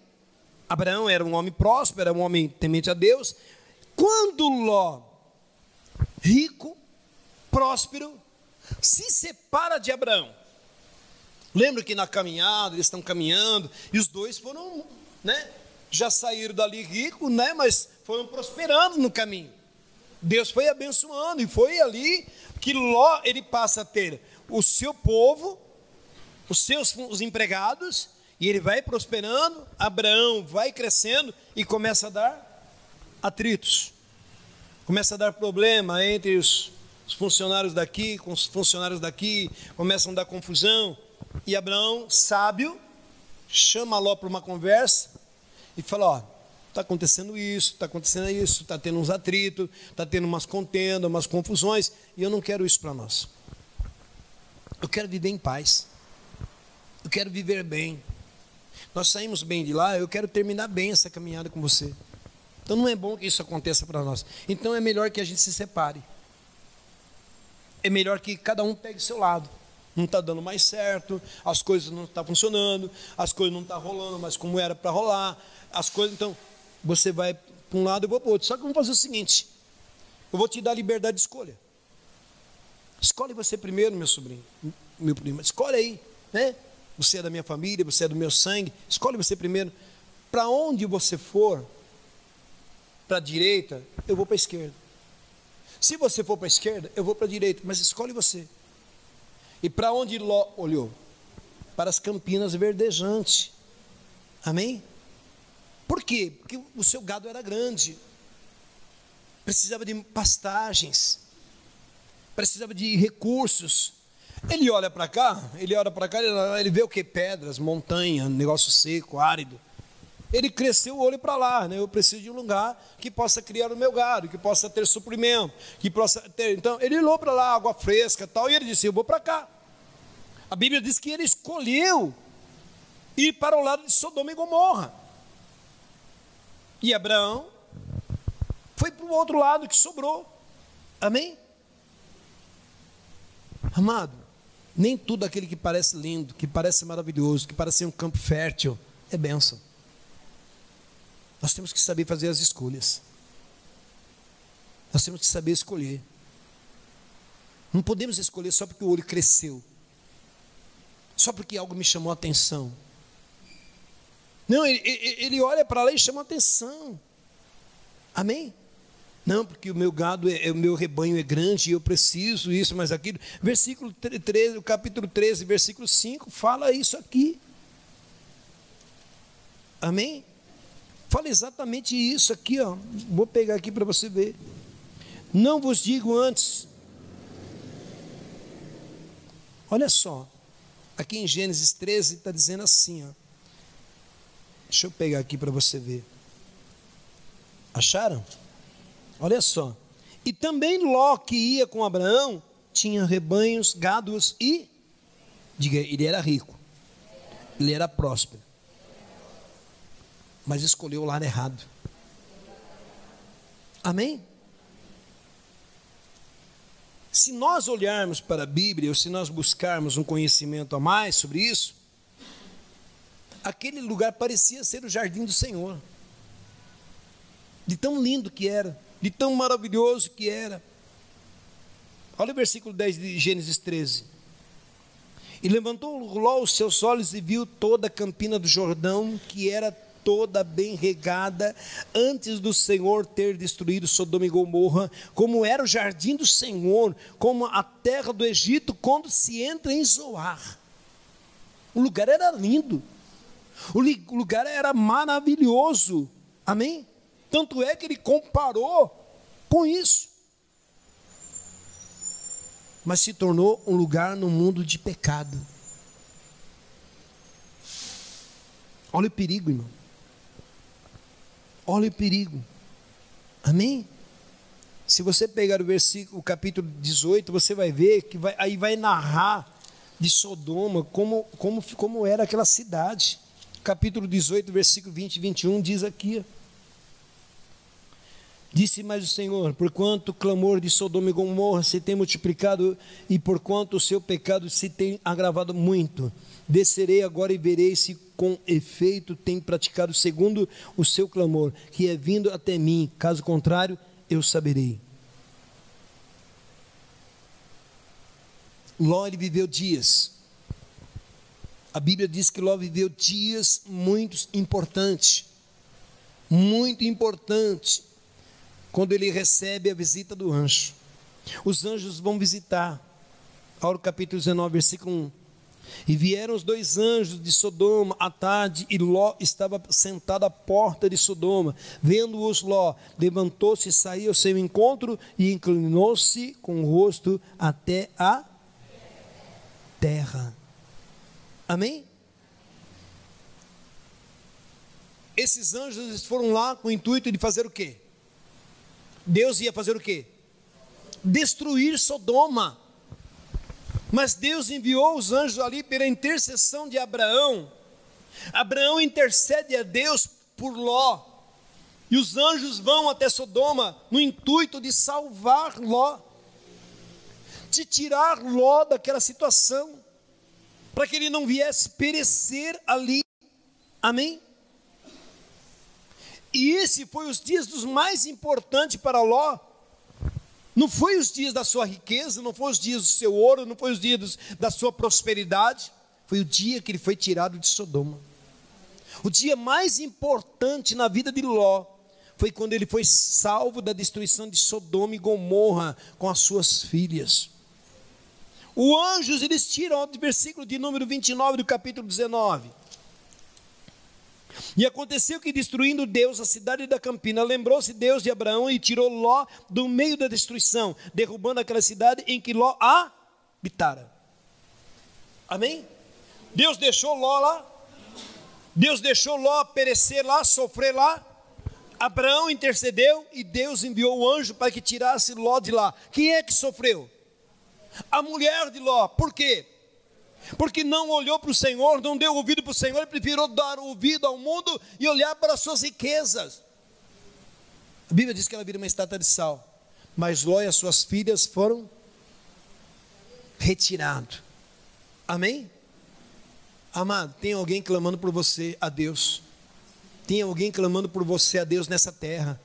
Speaker 1: Abraão era um homem próspero, era um homem temente a Deus. Quando Ló, rico, próspero, se separa de Abraão. Lembra que na caminhada eles estão caminhando e os dois foram, né? Já saíram dali rico, né? Mas foram prosperando no caminho. Deus foi abençoando e foi ali que Ló ele passa a ter o seu povo, os seus os empregados e ele vai prosperando. Abraão vai crescendo e começa a dar atritos, começa a dar problema entre os, os funcionários daqui com os funcionários daqui, começam a dar confusão. E Abraão, sábio, chama Ló para uma conversa e fala: Ó, está acontecendo isso, está acontecendo isso, está tendo uns atritos, está tendo umas contendas, umas confusões, e eu não quero isso para nós. Eu quero viver em paz. Eu quero viver bem. Nós saímos bem de lá, eu quero terminar bem essa caminhada com você. Então não é bom que isso aconteça para nós. Então é melhor que a gente se separe. É melhor que cada um pegue seu lado. Não está dando mais certo, as coisas não estão tá funcionando, as coisas não estão tá rolando mais como era para rolar, as coisas. Então, você vai para um lado, eu vou para o outro. Só que vamos fazer o seguinte: eu vou te dar liberdade de escolha. Escolhe você primeiro, meu sobrinho, meu primo. Escolhe aí, né? Você é da minha família, você é do meu sangue. Escolhe você primeiro. Para onde você for, para a direita, eu vou para a esquerda. Se você for para a esquerda, eu vou para a direita, mas escolhe você. E para onde Ló olhou? Para as campinas verdejantes. Amém? Por quê? Porque o seu gado era grande, precisava de pastagens, precisava de recursos. Ele olha para cá, ele olha para cá, ele vê o que? Pedras, montanha, negócio seco, árido. Ele cresceu o olho para lá, né? Eu preciso de um lugar que possa criar o meu gado, que possa ter suprimento, que possa ter. Então, ele olhou para lá, água fresca, tal, e ele disse: "Eu vou para cá". A Bíblia diz que ele escolheu ir para o lado de Sodoma e Gomorra. E Abraão foi para o outro lado que sobrou. Amém? Amado, nem tudo aquele que parece lindo, que parece maravilhoso, que parece um campo fértil, é bênção. Nós temos que saber fazer as escolhas. Nós temos que saber escolher. Não podemos escolher só porque o olho cresceu, só porque algo me chamou a atenção. Não, ele, ele olha para lá e chama a atenção. Amém? Não, porque o meu gado, é, o meu rebanho é grande e eu preciso isso, mas aquilo. Versículo 13, o capítulo 13, versículo 5, fala isso aqui. Amém? Fala exatamente isso aqui, ó. Vou pegar aqui para você ver. Não vos digo antes. Olha só. Aqui em Gênesis 13 está dizendo assim, ó. Deixa eu pegar aqui para você ver. Acharam? Olha só. E também Ló, que ia com Abraão, tinha rebanhos, gados e. Diga, ele era rico. Ele era próspero. Mas escolheu o lar errado. Amém? Se nós olharmos para a Bíblia, ou se nós buscarmos um conhecimento a mais sobre isso, aquele lugar parecia ser o jardim do Senhor. De tão lindo que era de tão maravilhoso que era. Olha o versículo 10 de Gênesis 13. E levantou Ló os seus olhos e viu toda a campina do Jordão, que era toda bem regada, antes do Senhor ter destruído Sodoma e Gomorra, como era o jardim do Senhor, como a terra do Egito, quando se entra em Zoar. O lugar era lindo, o lugar era maravilhoso, amém? Tanto é que ele comparou com isso. Mas se tornou um lugar no mundo de pecado. Olha o perigo, irmão. Olha o perigo. Amém? Se você pegar o versículo, o capítulo 18, você vai ver que vai, aí vai narrar de Sodoma como, como, como era aquela cidade. Capítulo 18, versículo 20 e 21 diz aqui. Disse mais o Senhor: Porquanto o clamor de Sodoma e Gomorra se tem multiplicado e porquanto o seu pecado se tem agravado muito, descerei agora e verei se com efeito tem praticado segundo o seu clamor, que é vindo até mim. Caso contrário, eu saberei. Ló viveu dias. A Bíblia diz que Ló viveu dias muito importantes. Muito importantes quando ele recebe a visita do anjo. Os anjos vão visitar. Olha o capítulo 19, versículo 1. E vieram os dois anjos de Sodoma à tarde, e Ló estava sentado à porta de Sodoma. Vendo-os, Ló levantou-se e saiu ao seu encontro e inclinou-se com o rosto até a terra. Amém? Esses anjos foram lá com o intuito de fazer o quê? Deus ia fazer o quê? Destruir Sodoma. Mas Deus enviou os anjos ali pela intercessão de Abraão. Abraão intercede a Deus por Ló. E os anjos vão até Sodoma no intuito de salvar Ló, de tirar Ló daquela situação, para que ele não viesse perecer ali. Amém? E esse foi os dias dos mais importantes para Ló. Não foi os dias da sua riqueza, não foi os dias do seu ouro, não foi os dias da sua prosperidade. Foi o dia que ele foi tirado de Sodoma. O dia mais importante na vida de Ló foi quando ele foi salvo da destruição de Sodoma e Gomorra com as suas filhas. Os anjos eles tiram o versículo de número 29 do capítulo 19. E aconteceu que, destruindo Deus a cidade da Campina, lembrou-se Deus de Abraão e tirou Ló do meio da destruição, derrubando aquela cidade em que Ló habitara. Amém? Deus deixou Ló lá, Deus deixou Ló perecer lá, sofrer lá, Abraão intercedeu e Deus enviou o anjo para que tirasse Ló de lá. Quem é que sofreu? A mulher de Ló. Por quê? Porque não olhou para o Senhor, não deu ouvido para o Senhor, e preferiu dar ouvido ao mundo e olhar para as suas riquezas. A Bíblia diz que ela vira uma estátua de sal. Mas Ló e as suas filhas foram retirados. Amém? Amado, tem alguém clamando por você a Deus. Tem alguém clamando por você a Deus nessa terra.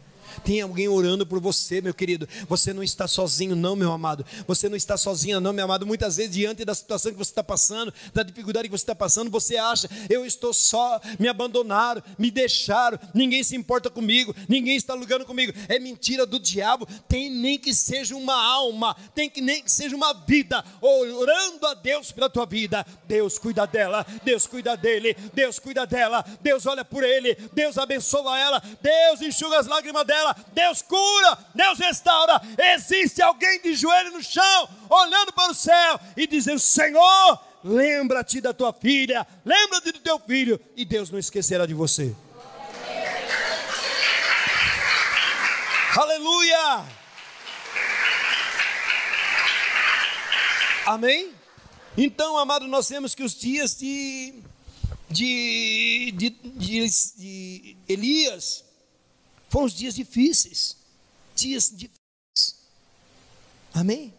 Speaker 1: Tem alguém orando por você, meu querido. Você não está sozinho, não, meu amado. Você não está sozinha, não, meu amado. Muitas vezes, diante da situação que você está passando, da dificuldade que você está passando, você acha, eu estou só, me abandonaram, me deixaram, ninguém se importa comigo, ninguém está ligando comigo. É mentira do diabo. Tem nem que seja uma alma, tem que nem que seja uma vida, orando a Deus pela tua vida. Deus cuida dela, Deus cuida dele, Deus cuida dela, Deus olha por ele, Deus abençoa ela, Deus enxuga as lágrimas dela dela, Deus cura, Deus restaura. Existe alguém de joelho no chão, olhando para o céu e dizendo: Senhor, lembra-te da tua filha, lembra-te do teu filho, e Deus não esquecerá de você. Aleluia! Amém? Então, amado, nós temos que os dias de, de, de, de Elias foram os dias difíceis. Dias difíceis. Amém?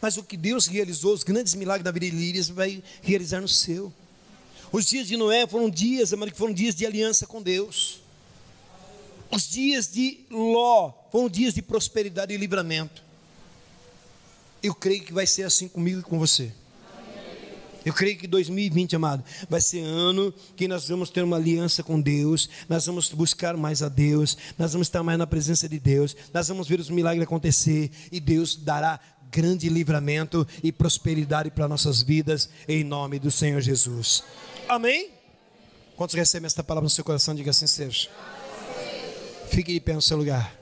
Speaker 1: Mas o que Deus realizou, os grandes milagres da vida de Elias, vai realizar no seu. Os dias de Noé foram dias, amado, que foram dias de aliança com Deus. Os dias de Ló foram dias de prosperidade e livramento. Eu creio que vai ser assim comigo e com você. Eu creio que 2020, amado, vai ser ano que nós vamos ter uma aliança com Deus, nós vamos buscar mais a Deus, nós vamos estar mais na presença de Deus, nós vamos ver os milagres acontecer e Deus dará grande livramento e prosperidade para nossas vidas, em nome do Senhor Jesus. Amém? Quantos recebem esta palavra no seu coração? Diga assim seja. Fique de pé no seu lugar.